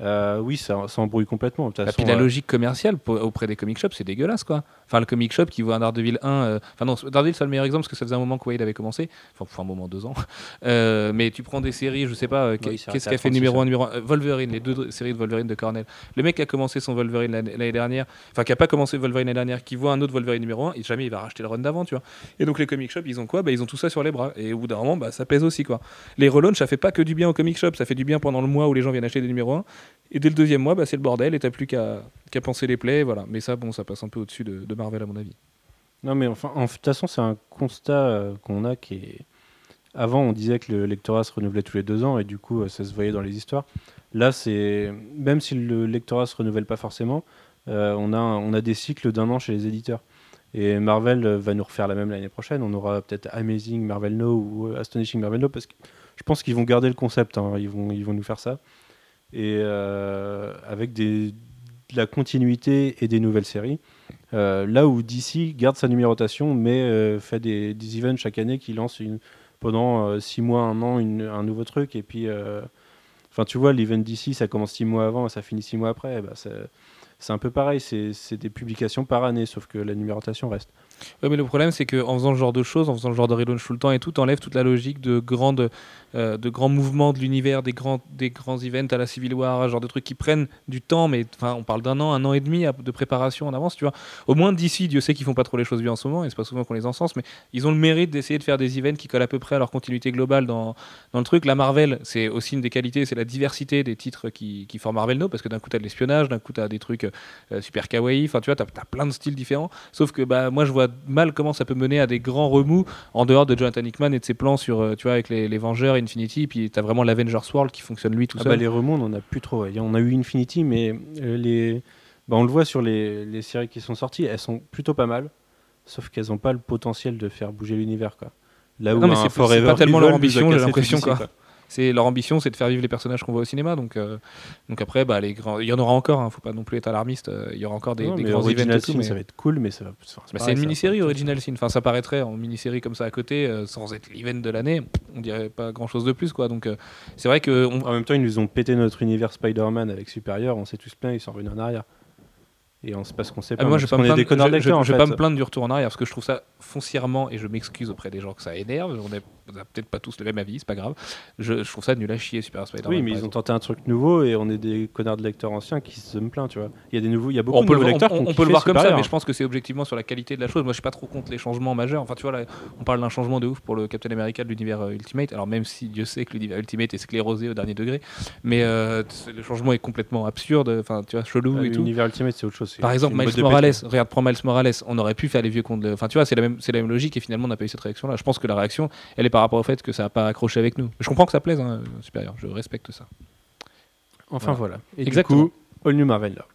Speaker 3: Euh, oui, ça, ça embrouille complètement. De toute
Speaker 1: Et
Speaker 3: façon,
Speaker 1: puis la
Speaker 3: euh,
Speaker 1: logique commerciale pour- auprès des comic shops, c'est dégueulasse quoi. Enfin, le comic shop qui voit un Daredevil 1, euh, enfin non, Daredevil c'est le meilleur exemple parce que ça faisait un moment que Wade avait commencé, enfin pour un moment, deux ans. Euh, mais tu prends des séries, je sais pas, euh, qu'est-ce
Speaker 3: arrêté
Speaker 1: qui a
Speaker 3: à
Speaker 1: fait
Speaker 3: 36,
Speaker 1: numéro
Speaker 3: hein.
Speaker 1: 1, numéro 1 Wolverine, les deux séries de Wolverine de Cornell. Le mec qui a commencé son Wolverine l'année dernière, enfin qui a pas commencé Wolverine l'année dernière, qui voit un autre Wolverine numéro 1, et jamais il va racheter le run d'avant, tu vois. Et donc les comic shops, ils ont quoi? Bah, Ils ont tout ça sur les bras. Et au bout d'un moment, bah, ça pèse aussi quoi. Les relaunchs, ça fait pas que du bien au comic shop, ça fait du bien pendant le mois où les gens viennent acheter des numéros 1. Et dès le deuxième mois, bah, c'est le bordel et t'as plus qu'à penser les plays, voilà. Mais ça, bon, ça passe un peu au-dessus de, Marvel à mon avis.
Speaker 3: Non, mais enfin, en de toute façon, c'est un constat euh, qu'on a qui. Avant, on disait que le lectorat se renouvelait tous les deux ans et du coup, euh, ça se voyait dans les histoires. Là, c'est même si le lectorat se renouvelle pas forcément, euh, on, a, des cycles d'un an chez les éditeurs. Et Marvel va nous refaire la même l'année prochaine. On aura peut-être Amazing Marvel No ou Astonishing Marvel No parce que je pense qu'ils vont garder le concept. hein. Ils vont nous faire ça. Et euh, avec de la continuité et des nouvelles séries. Euh, là où DC garde sa numérotation, mais euh, fait des, des events chaque année qui lancent pendant 6 mois, un an, une- un nouveau truc. Et puis, enfin, tu vois, l'event DC, ça commence 6 mois avant et ça finit 6 mois après. Bah, c'est un peu pareil, c'est des publications par année, sauf que la numérotation reste.
Speaker 1: Ouais, mais le problème, c'est qu'en faisant ce genre de choses, en faisant le genre de relaunch tout le temps et tout, t'enlèves toute la logique de, grandes, euh, de grands mouvements de l'univers, des grands, des grands events à la Civil War, genre de trucs qui prennent du temps, mais on parle d'un an, un an et demi de préparation en avance, tu vois. Au moins d'ici, Dieu sait qu'ils font pas trop les choses bien en ce moment, et c'est pas souvent qu'on les encense, mais ils ont le mérite d'essayer de faire des events qui collent à peu près à leur continuité globale dans, dans le truc. La Marvel, c'est aussi une des qualités, c'est la diversité des titres qui, qui forment Marvel No, parce que d'un coup, t'as de l'espionnage, d'un coup, t'as des trucs euh, super kawaii, enfin, tu vois, t'as as plein de styles différents. Sauf que bah, moi, je vois mal comment ça peut mener à des grands remous en dehors de Jonathan Hickman et de ses plans sur, euh, tu vois, avec les, les Vengeurs, Infinity, puis t'as vraiment l'Avengers World qui fonctionne lui tout
Speaker 3: Ah
Speaker 1: seul.
Speaker 3: bah, les remous, on en a plus trop. On a eu Infinity, mais euh, les... bah, on le voit sur les, les séries qui sont sorties, elles sont plutôt pas mal, sauf qu'elles n'ont pas le potentiel de faire bouger l'univers. Quoi. Là où
Speaker 1: Non, mais c'est- pas tellement leur ambition, j'ai l'impression, quoi. C'est leur ambition, c'est de faire vivre les personnages qu'on voit au cinéma. Donc, euh, donc après, bah, les grands, il y en aura encore. Hein, faut pas non plus être alarmiste. euh, Il y aura encore des,
Speaker 3: Non,
Speaker 1: des
Speaker 3: mais
Speaker 1: grands
Speaker 3: Original
Speaker 1: events et tout.
Speaker 3: Sin,
Speaker 1: mais-
Speaker 3: ça va être cool, mais ça va. enfin,
Speaker 1: Bah, c'est une mini-série Original Sin. Enfin, ça paraîtrait en mini-série comme ça à côté, euh, sans être l'event de l'année. On dirait pas grand-chose de plus, quoi. Donc, euh, c'est vrai que on-
Speaker 3: En même temps, ils nous ont pété notre univers Spider-Man avec Superior, on s'est tous plaints, ils sont revenus en arrière. Et on sait pas ce qu'on sait
Speaker 1: Ah,
Speaker 3: pas.
Speaker 1: moi, je vais pas, me
Speaker 3: des
Speaker 1: plaindre,
Speaker 3: connards
Speaker 1: je-
Speaker 3: de
Speaker 1: je-
Speaker 3: lecteurs, en
Speaker 1: je vais pas me plaindre du retour en arrière parce que je trouve ça foncièrement, et je m'excuse auprès des gens que ça énerve, on est- on a peut-être pas tous le même avis, c'est pas grave. Je, je trouve ça nul à chier, Super Spider-Man.
Speaker 3: Oui, mais ils ont tenté un truc nouveau et on est des connards de lecteurs anciens qui se me plaint, tu vois. Il y a des nouveaux, il y a beaucoup
Speaker 1: On
Speaker 3: de
Speaker 1: peut, le,
Speaker 3: nouveaux
Speaker 1: on-
Speaker 3: lecteurs
Speaker 1: on- peut le voir comme ça, mais je pense que c'est objectivement sur la qualité de la chose. Moi, je suis pas trop contre les changements majeurs. Enfin, tu vois, là, on parle d'un changement de ouf pour le Captain America de l'univers euh, Ultimate. Alors, même si Dieu sait que l'univers Ultimate est sclérosé au dernier degré, mais euh, le changement est complètement absurde. Enfin, tu vois, chelou
Speaker 3: Ah,
Speaker 1: et tout.
Speaker 3: L'univers Ultimate, c'est autre chose. C'est-
Speaker 1: Par exemple, Miles Morales, regarde, prends Miles Morales, on aurait pu faire les vieux comptes. de- Enfin, tu vois, c'est la même, c'est la même logique et finalement, on n'a pas eu cette réaction-là. Je pense que la réaction, elle est par rapport au fait que ça n'a pas accroché avec nous. Je comprends que ça plaise, hein, supérieur, je respecte ça.
Speaker 3: Enfin voilà. Et
Speaker 1: Exactement.
Speaker 3: du coup, All New Marvel là.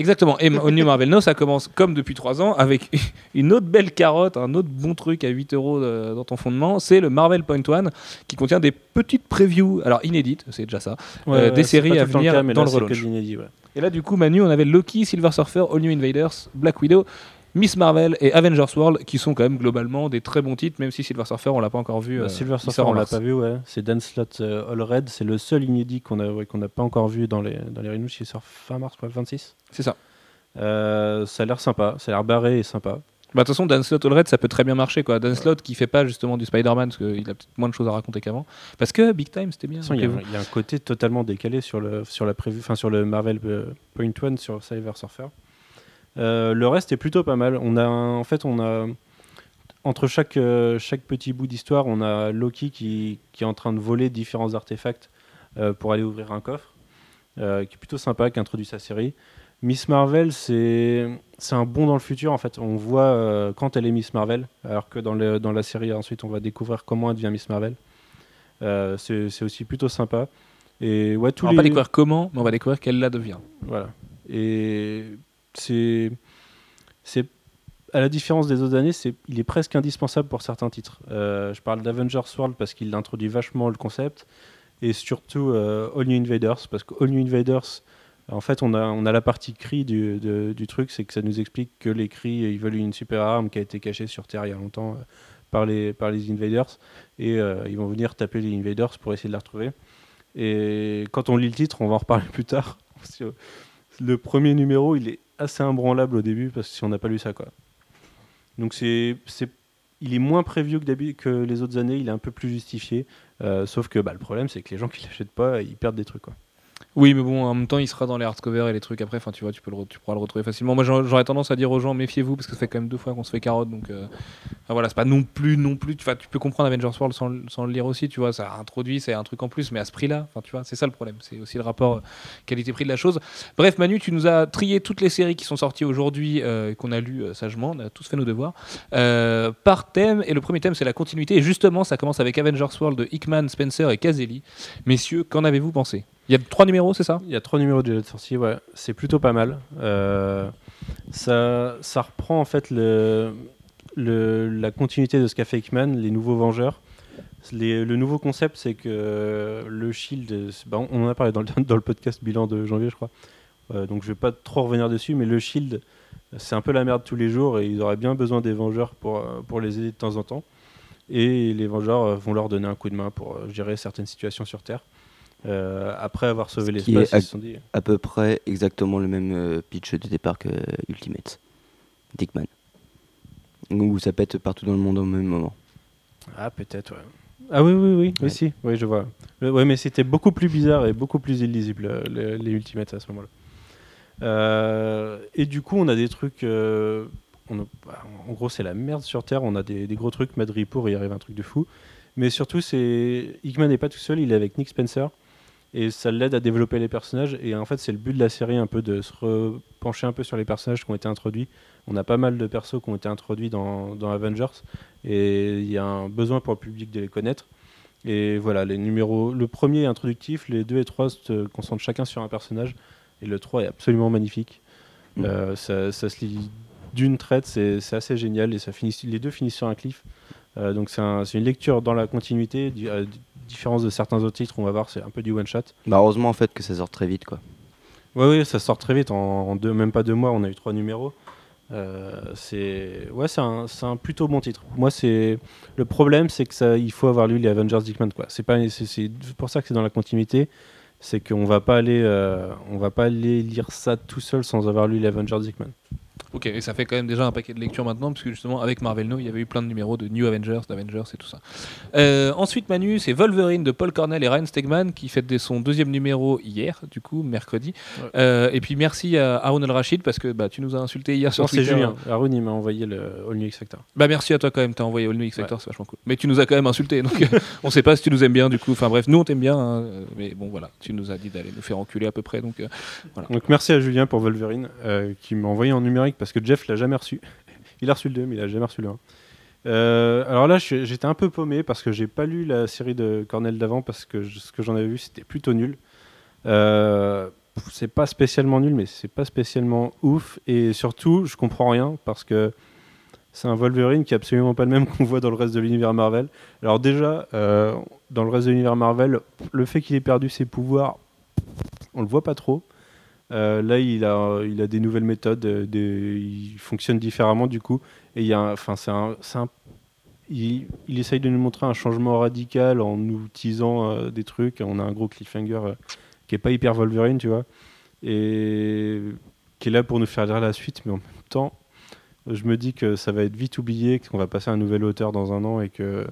Speaker 1: Exactement. Et New Marvel No, ça commence comme depuis 3 ans avec une autre belle carotte, un autre bon truc à 8 euros euh, dans ton fondement. C'est le Marvel Point One qui contient des petites previews, alors inédites, c'est déjà ça. Euh, des séries à
Speaker 3: le
Speaker 1: venir
Speaker 3: cas, mais
Speaker 1: dans
Speaker 3: là,
Speaker 1: le relaunch.
Speaker 3: ouais.
Speaker 1: Et là, du coup, Manu, on avait Loki, Silver Surfer, All New Invaders, Black Widow, Miss Marvel et Avengers World qui sont quand même globalement des très bons titres, même si Silver Surfer, on l'a pas encore vu.
Speaker 3: Bah,
Speaker 1: euh,
Speaker 3: Silver
Speaker 1: il
Speaker 3: Surfer, on l'a pas vu, ouais. C'est Dan Slott euh, All Red. C'est le seul inédit qu'on a, ouais, qu'on n'a pas encore vu dans les, dans les qui sort fin mars, quoi, le 26.
Speaker 1: C'est ça.
Speaker 3: Euh, ça a l'air sympa, ça a l'air barré et sympa.
Speaker 1: Bah, de toute façon, Dan Slott Allred, ça peut très bien marcher. Quoi. Dan Slott qui fait pas justement du Spider-Man, parce qu'il a peut-être moins de choses à raconter qu'avant. Parce que Big Time, c'était bien.
Speaker 3: Il y, a, y un côté totalement décalé sur le, sur la prévue, enfin sur le Marvel Point One sur Cyber Surfer. Euh, le reste est plutôt pas mal. On a, un- en fait, on a entre chaque, euh, chaque petit bout d'histoire, on a Loki qui, qui est en train de voler différents artefacts euh, pour aller ouvrir un coffre, euh, qui est plutôt sympa, qui introduit sa série. Miss Marvel, c'est un bond dans le futur. En fait, on voit euh, quand elle est Miss Marvel, alors que dans, le, dans la série, ensuite, on va découvrir comment elle devient Miss Marvel. C'est c'est aussi plutôt sympa. Et ouais, tous
Speaker 1: on va
Speaker 3: les...
Speaker 1: pas découvrir comment, mais on va découvrir qu'elle la devient.
Speaker 3: Voilà. Et c'est. c'est à la différence des autres années, c'est, il est presque indispensable pour certains titres. Euh, je parle d'Avengers World parce qu'il introduit vachement le concept, et surtout euh, All New Invaders, parce que All New Invaders, en fait, on a, on a la partie cri du, du truc, c'est que ça nous explique que les cris, ils veulent une super arme qui a été cachée sur Terre il y a longtemps euh, par, les, par les Invaders, et euh, ils vont venir taper les Invaders pour essayer de la retrouver. Et quand on lit le titre, on va en reparler plus tard. Le premier numéro, il est assez imbranlable au début parce que si on n'a pas lu ça, quoi. Donc c'est, il est moins prévu que les autres années, il est un peu plus justifié. Euh, sauf que bah, le problème, c'est que les gens qui l'achètent pas, ils perdent des trucs, quoi.
Speaker 1: Oui, mais bon, en même temps, il sera dans les hardcovers et les trucs après. Enfin, tu vois, tu, peux tu pourras le retrouver facilement. Moi, j'aurais tendance à dire aux gens, méfiez-vous, parce que ça fait quand même deux fois qu'on se fait carotte. Donc, euh, voilà, c'est pas non plus, non plus. Tu, tu peux comprendre Avengers World sans, le- lire aussi, tu vois. Ça introduit, c'est un truc en plus, mais à ce prix-là, enfin, tu vois, c'est ça le problème. C'est aussi le rapport euh, qualité-prix de la chose. Bref, Manu, tu nous as trié toutes les séries qui sont sorties aujourd'hui, euh, qu'on a lues sagement. On a tous fait nos devoirs. par thème. Et le premier thème, c'est la continuité. Et justement, ça commence avec Avengers World de Hickman, Spencer et Caselli. Messieurs, qu'en avez-vous pensé? Il y a trois numéros, c'est ça?
Speaker 3: Il y a trois numéros de Jet sorcier, ouais, c'est plutôt pas mal. Euh, ça, ça reprend en fait le, la continuité de ce qu'a fait Hickman, les nouveaux Vengeurs. Le nouveau concept, c'est que le Shield, bah, on en a parlé dans le, podcast bilan de janvier, je crois. Euh, donc je vais pas trop revenir dessus, mais le Shield, c'est un peu la merde tous les jours et ils auraient bien besoin des Vengeurs pour, euh, pour les aider de temps en temps. Et les Vengeurs vont leur donner un coup de main pour gérer certaines situations sur Terre. Euh, après avoir sauvé
Speaker 2: Ce qui
Speaker 3: l'espace,
Speaker 2: est
Speaker 3: ils se sont dit.
Speaker 2: À peu près exactement le même euh, pitch de départ que Ultimate. Dickman. Où ça pète partout dans le monde au même moment.
Speaker 3: Ah, peut-être, ouais. Ah oui, oui, oui,
Speaker 2: Ouais.
Speaker 3: oui, si, oui, je vois. Le- ouais, mais c'était beaucoup plus bizarre et beaucoup plus illisible, euh, les, les Ultimates à ce moment-là. Euh, et du coup, on a des trucs. euh, on a- bah, en gros, c'est la merde sur Terre. On a des, des gros trucs. Madripour, il arrive un truc de fou. Mais surtout, c'est Hickman n'est pas tout seul. Il est avec Nick Spencer. Et ça l'aide à développer les personnages. Et en fait, c'est le but de la série un peu de se repencher un peu sur les personnages qui ont été introduits. On a pas mal de persos qui ont été introduits dans, dans Avengers. Et il y a un besoin pour le public de les connaître. Et voilà, les numéros. Le premier est introductif, les deux et trois se concentrent chacun sur un personnage. Et le 3 est absolument magnifique.
Speaker 2: Mm.
Speaker 3: Euh, ça, ça se lit d'une traite, c'est assez génial. Et ça finit, les deux finissent sur un cliff. Euh, donc c'est un- c'est une lecture dans la continuité. Du, à différence de certains autres titres, on va voir, c'est un peu du one shot.
Speaker 2: Bah, heureusement en fait que ça sort très vite quoi.
Speaker 3: Ouais, ouais, ça sort très vite. En, en deux, même pas deux mois, on a eu trois numéros. Euh, c'est ouais, c'est un, un plutôt bon titre. Moi, c'est le problème, c'est que ça, il faut avoir lu les Avengers Dickman quoi. C'est pas, c'est pour ça que c'est dans la continuité. C'est qu'on va pas aller, euh, on va pas aller lire ça tout seul sans avoir lu les Avengers Dickman.
Speaker 1: Ok, et ça fait quand même déjà un paquet de lectures maintenant, parce que justement, avec Marvel No, il y avait eu plein de numéros de New Avengers, d'Avengers et tout ça. Euh, ensuite, Manu, c'est Wolverine de Paul Cornell et Ryan Stegman qui fête son deuxième numéro hier, du coup, mercredi.
Speaker 3: Ouais.
Speaker 1: Euh, et puis merci à Aaron El-Rachid, parce que bah, tu nous as insulté hier sur
Speaker 3: Non, c'est
Speaker 1: Twitter.
Speaker 3: Julien. Haroun, il m'a envoyé le All New X Factor.
Speaker 1: Bah merci à toi quand même, t'as envoyé All New X Factor, c'est vachement cool. Mais tu nous as quand même insulté, donc euh, on sait pas si tu nous aimes bien du coup. Enfin bref, nous on t'aime bien, hein, mais bon voilà, tu nous as dit d'aller nous faire enculer à peu près, donc euh,
Speaker 3: Donc merci à Julien pour Wolverine qui m'a envoyé en numérique parce que Jeff l'a jamais reçu. Il a reçu le 2 mais il a jamais reçu le 1. Euh, alors là j'étais un peu paumé parce que j'ai pas lu la série de Cornell d'avant parce que ce que j'en avais vu c'était plutôt nul. Euh, c'est pas spécialement nul mais c'est pas spécialement ouf et surtout je comprends rien parce que c'est un Wolverine qui est absolument pas le même qu'on voit dans le reste de l'univers Marvel. Alors déjà euh, dans le reste de l'univers Marvel le fait qu'il ait perdu ses pouvoirs on le voit pas trop. Euh, là, il a, il a des nouvelles méthodes, euh, des- il fonctionne différemment du coup. Et il y a, enfin, un, un- il, il essaye de nous montrer un changement radical en nous teasant euh, des trucs. On a un gros cliffhanger qui est pas hyper Wolverine, tu vois, et qui est là pour nous faire lire la suite, mais en même temps, je me dis que ça va être vite oublié, qu'on va passer à un nouvel auteur dans un an et que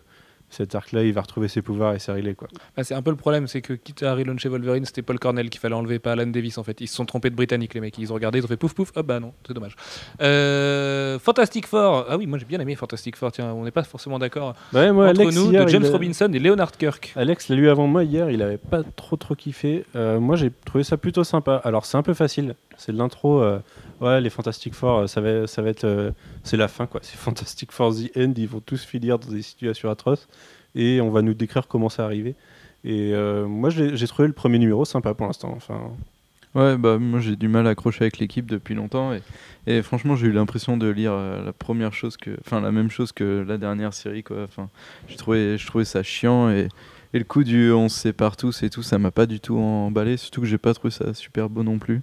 Speaker 3: cet arc-là, il va retrouver ses pouvoirs et c'est réglé. Quoi.
Speaker 1: Bah, c'est un peu le problème, c'est que quitte à relauncher Wolverine, c'était Paul Cornell qu'il fallait enlever, pas Alan Davis en fait. Ils se sont trompés de britannique, les mecs. Ils ont regardé, ils ont fait pouf pouf, ah bah non, c'est dommage. Euh, Fantastic Four, ah oui, moi j'ai bien aimé Fantastic Four, tiens, on n'est pas forcément d'accord
Speaker 3: Ouais,
Speaker 1: entre
Speaker 3: Alex,
Speaker 1: nous,
Speaker 3: hier,
Speaker 1: de James
Speaker 3: a-
Speaker 1: Robinson et Leonard Kirk.
Speaker 3: Alex l'a lu avant moi hier, il avait pas trop trop kiffé. Euh, moi j'ai trouvé ça plutôt sympa. Alors c'est un peu facile, c'est de l'intro. euh, ouais, les Fantastic Four, ça va, ça va être, c'est la fin quoi. C'est Fantastic Four The End, ils vont tous finir dans des situations atroces et on va nous décrire comment ça arrivé. Et euh, moi j'ai trouvé le premier numéro sympa pour l'instant. Enfin,
Speaker 4: Ouais, bah moi j'ai du mal à accrocher avec l'équipe depuis longtemps et, et franchement j'ai eu l'impression de lire euh, la première chose que, enfin la même chose que la dernière série quoi. Enfin, j'ai trouvé, je trouvais ça chiant et, et le coup du on se sépare tous et tout, ça m'a pas du tout emballé. Surtout que j'ai pas trouvé ça super beau non plus.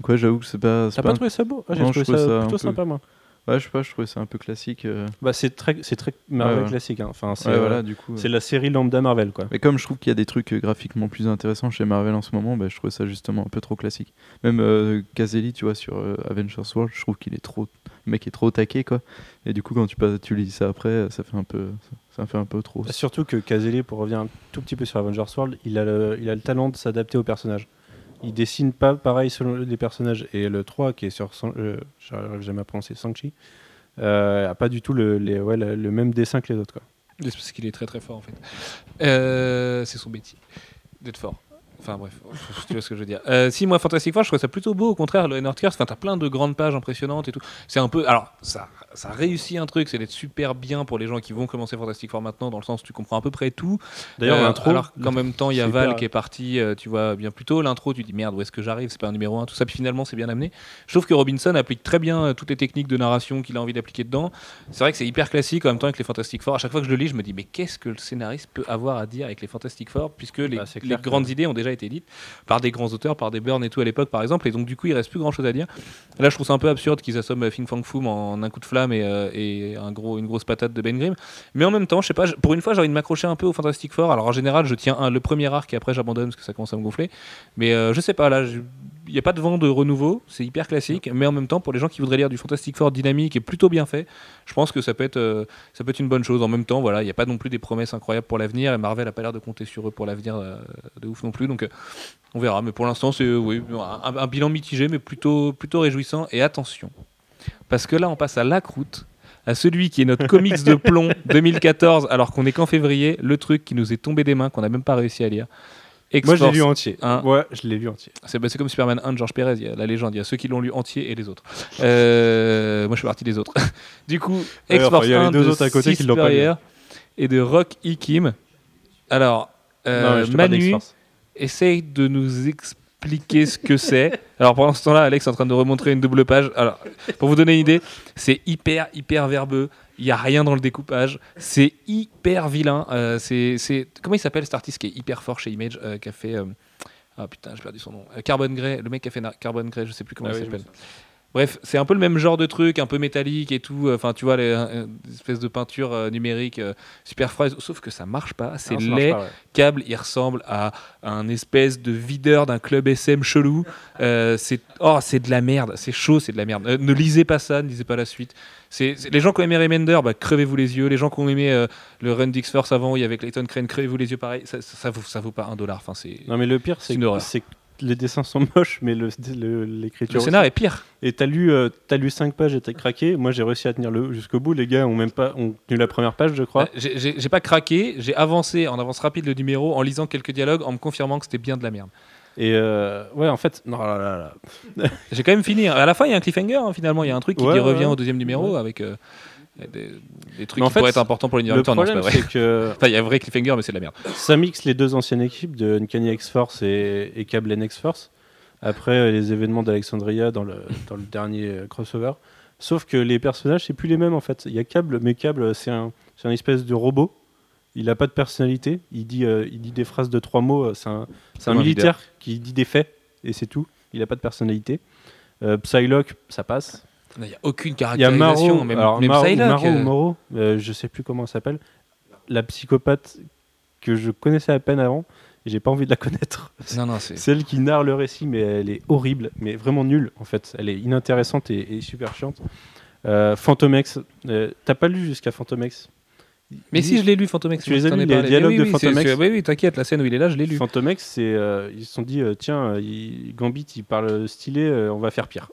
Speaker 4: Donc ouais, j'avoue que c'est pas.
Speaker 3: t'as pas trouvé ça beau? Ah, J'ai trouvé ça, plutôt
Speaker 4: peu-
Speaker 3: sympa moi.
Speaker 4: Ouais, je sais pas, je trouvais ça un peu classique. euh.
Speaker 3: Bah c'est très, c'est très Marvel
Speaker 4: ouais.
Speaker 3: classique. hein. Enfin c'est,
Speaker 4: Ouais,
Speaker 3: euh,
Speaker 4: voilà, du coup.
Speaker 3: c'est la série lambda Marvel quoi.
Speaker 4: Mais comme je trouve qu'il y a des trucs euh, graphiquement plus intéressants chez Marvel en ce moment, bah, je trouvais ça justement un peu trop classique. Même euh, Caselli, tu vois, sur euh, Avengers World, je trouve qu'il est trop, le mec est trop taqué quoi. Et du coup, quand tu passes, tu lis ça après, euh, ça fait un peu, ça, ça fait un peu trop.
Speaker 3: Surtout que Caselli, pour revenir un tout petit peu sur Avengers World, il a le, il a le talent de s'adapter aux personnages. Il dessine pas pareil selon les personnages. Et le 3, qui est sur. Euh, J'arrive jamais à prononcer Sanchi, euh, a pas du tout le, ouais, le même dessin que les autres. Quoi.
Speaker 1: C'est parce qu'il est très très fort en fait. Euh, c'est son métier d'être fort. Enfin bref, tu vois ce que je veux dire. Euh, si moi Fantastic Four, je trouve ça plutôt beau. Au contraire, le Kirk, enfin t'as plein de grandes pages impressionnantes et tout. C'est un peu, alors ça, ça réussit un truc, c'est d'être super bien pour les gens qui vont commencer Fantastic Four maintenant, dans le sens où tu comprends à peu près tout.
Speaker 3: D'ailleurs,
Speaker 1: Euh,
Speaker 3: l'intro.
Speaker 1: Alors qu'en même temps, il y a. Val qui est parti, euh, tu vois, bien plus tôt. L'intro, tu dis merde, où est-ce que j'arrive? C'est pas un numéro 1, tout ça. Puis finalement, c'est bien amené. Je trouve que Robinson applique très bien euh, toutes les techniques de narration qu'il a envie d'appliquer dedans. C'est vrai que c'est hyper classique en même temps avec les Fantastic Four. À chaque fois que je le lis, je me dis, mais qu'est-ce que le scénariste peut avoir à dire avec les Fantastic Four Puisque les,
Speaker 3: Bah,
Speaker 1: les
Speaker 3: que-
Speaker 1: grandes idées ont déjà été dites par des grands auteurs, par des Burns et tout à l'époque, par exemple. Et donc, du coup, il reste plus grand chose à dire. Là, je trouve ça un peu absurde qu'ils assomment Fing Fang Foom en un coup de flamme et, euh, un gros, une grosse patate de Ben Grimm. Mais en même temps, je sais pas, pour une fois, j'ai envie de m'accrocher un peu au Fantastic Four. Alors en général, je tiens le premier arc et après j'abandonne parce que ça commence à me gonfler. Mais euh, je sais pas, là, je- n'y a pas de vent de renouveau, c'est hyper classique. Mais en même temps, pour les gens qui voudraient lire du Fantastic Four dynamique et plutôt bien fait, je pense que ça peut être, euh, ça peut être une bonne chose. En même temps, voilà, il n'y a pas non plus des promesses incroyables pour l'avenir et Marvel a pas l'air de compter sur eux pour l'avenir euh, de ouf non plus. Donc euh, on verra. Mais pour l'instant, c'est oui, un, un bilan mitigé, mais plutôt, plutôt réjouissant. Et attention, parce que là, on passe à la croûte à celui qui est notre comics de plomb 2014, alors qu'on est qu'en février, le truc qui nous est tombé des mains, qu'on n'a même pas réussi à lire.
Speaker 3: Moi, je l'ai lu entier.
Speaker 1: un.
Speaker 3: Ouais, je l'ai lu entier.
Speaker 1: c'est bah, comme Superman 1 de George Perez, il y a la légende, il y a ceux qui l'ont lu entier et les autres. Euh, moi je fais partie des autres. du coup,
Speaker 3: Ouais,
Speaker 1: X-Force
Speaker 3: enfin, il y a les
Speaker 1: 1
Speaker 3: deux
Speaker 1: de
Speaker 3: autres à côté qui l'ont pas lu.
Speaker 1: Et de Rock E. Kim. Alors, euh,
Speaker 3: Non,
Speaker 1: Manu essaye de nous expliquer ce que c'est. Alors pendant ce temps-là, Alex est en train de remontrer une double page. Alors, pour vous donner une idée, c'est hyper, hyper verbeux. Il n'y a rien dans le découpage. C'est hyper vilain. Euh, c'est, Comment il s'appelle cet artiste qui est hyper fort chez Image, euh, qui a fait... euh, Ah putain, j'ai perdu son nom. Euh, Carbon Grey, le mec qui a fait Na- Carbon Grey, je sais plus comment
Speaker 3: Ah
Speaker 1: il
Speaker 3: oui,
Speaker 1: s'appelle. Bref, c'est un peu le même genre de truc, un peu métallique et tout. Enfin, tu vois, les, euh, des espèces de peinture euh, numérique euh, super froide. Sauf que ça marche pas. C'est
Speaker 3: pas, ouais.
Speaker 1: câble, il ressemble à un espèce de videur d'un club SM chelou. Euh, c'est oh, c'est de la merde, c'est chaud, c'est de la merde. Euh, ne lisez pas ça, ne lisez pas la suite. C'est les gens qui ont aimé Remender, bah, crevez-vous les yeux. Les gens qui ont aimé euh, le Run d'X Force avant, il y avait Clayton Crane, crevez-vous les yeux pareil. Ça, ça, ça vaut, ça vaut pas un dollar. Enfin, c'est
Speaker 3: Non, mais le pire, c'est que les dessins sont moches, mais le- le- l'écriture.
Speaker 1: le
Speaker 3: aussi.
Speaker 1: scénar est pire.
Speaker 3: Et t'as lu, euh, lu 5 pages et t'as craqué. Moi, j'ai réussi à tenir le jusqu'au bout. Les gars ont même pas ont tenu la première page, je crois.
Speaker 1: Euh, J'ai pas craqué, j'ai avancé en avance rapide le numéro en lisant quelques dialogues, en me confirmant que c'était bien de la merde.
Speaker 3: Et euh, ouais, en fait, non, là, là, là.
Speaker 1: J'ai quand même fini. À la fin, il y a un cliffhanger. hein, finalement, il y a un truc qui
Speaker 3: Ouais,
Speaker 1: qui
Speaker 3: ouais,
Speaker 1: revient
Speaker 3: ouais.
Speaker 1: au deuxième numéro avec euh, des, des trucs
Speaker 3: Mais en
Speaker 1: qui
Speaker 3: fait,
Speaker 1: pourraient être importants pour l'univers. Non, c'est
Speaker 3: problème,
Speaker 1: pas vrai.
Speaker 3: c'est que
Speaker 1: Enfin, il y a un vrai cliffhanger, mais c'est de la merde.
Speaker 3: ça mixe les deux anciennes équipes de Uncanny X-Force et, et Cable X-Force. Après euh, les événements d'Alexandria dans le, dans le dernier euh, crossover. Sauf que les personnages, c'est plus les mêmes en fait. Il y a Cable, mais Cable, c'est un, c'est un espèce de robot. Il n'a pas de personnalité. Il dit, euh, il dit des phrases de trois mots. euh, C'est un militaire qui dit des faits et c'est tout. Il n'a pas de personnalité. Euh, Psylocke, ça passe.
Speaker 1: Il n'y a aucune
Speaker 3: Il y a
Speaker 1: caractérisation.
Speaker 3: Maro,
Speaker 1: même,
Speaker 3: alors
Speaker 1: même
Speaker 3: Maro,
Speaker 1: Psylocke,
Speaker 3: Maro ou
Speaker 1: euh,
Speaker 3: Moro, euh, je sais plus comment elle s'appelle, la psychopathe que je connaissais à peine avant, et j'ai pas envie de la connaître.
Speaker 1: Non, non, c'est.
Speaker 3: Celle qui narre le récit, mais elle est horrible, mais vraiment nulle en fait. Elle est inintéressante et, et super chiante. Euh, Phantom X, euh, t'as pas lu jusqu'à Phantom X?
Speaker 1: Mais si, je l'ai lu, Phantom X.
Speaker 3: Tu les as
Speaker 1: ai
Speaker 3: les
Speaker 1: parlé.
Speaker 3: dialogues
Speaker 1: Mais
Speaker 3: de
Speaker 1: oui, oui, Oui, oui, t'inquiète, la scène où il est là, je l'ai lu.
Speaker 3: Phantom X, c'est, euh, ils se sont dit, euh, tiens, il- Gambit, il parle stylé, euh, on va faire pire.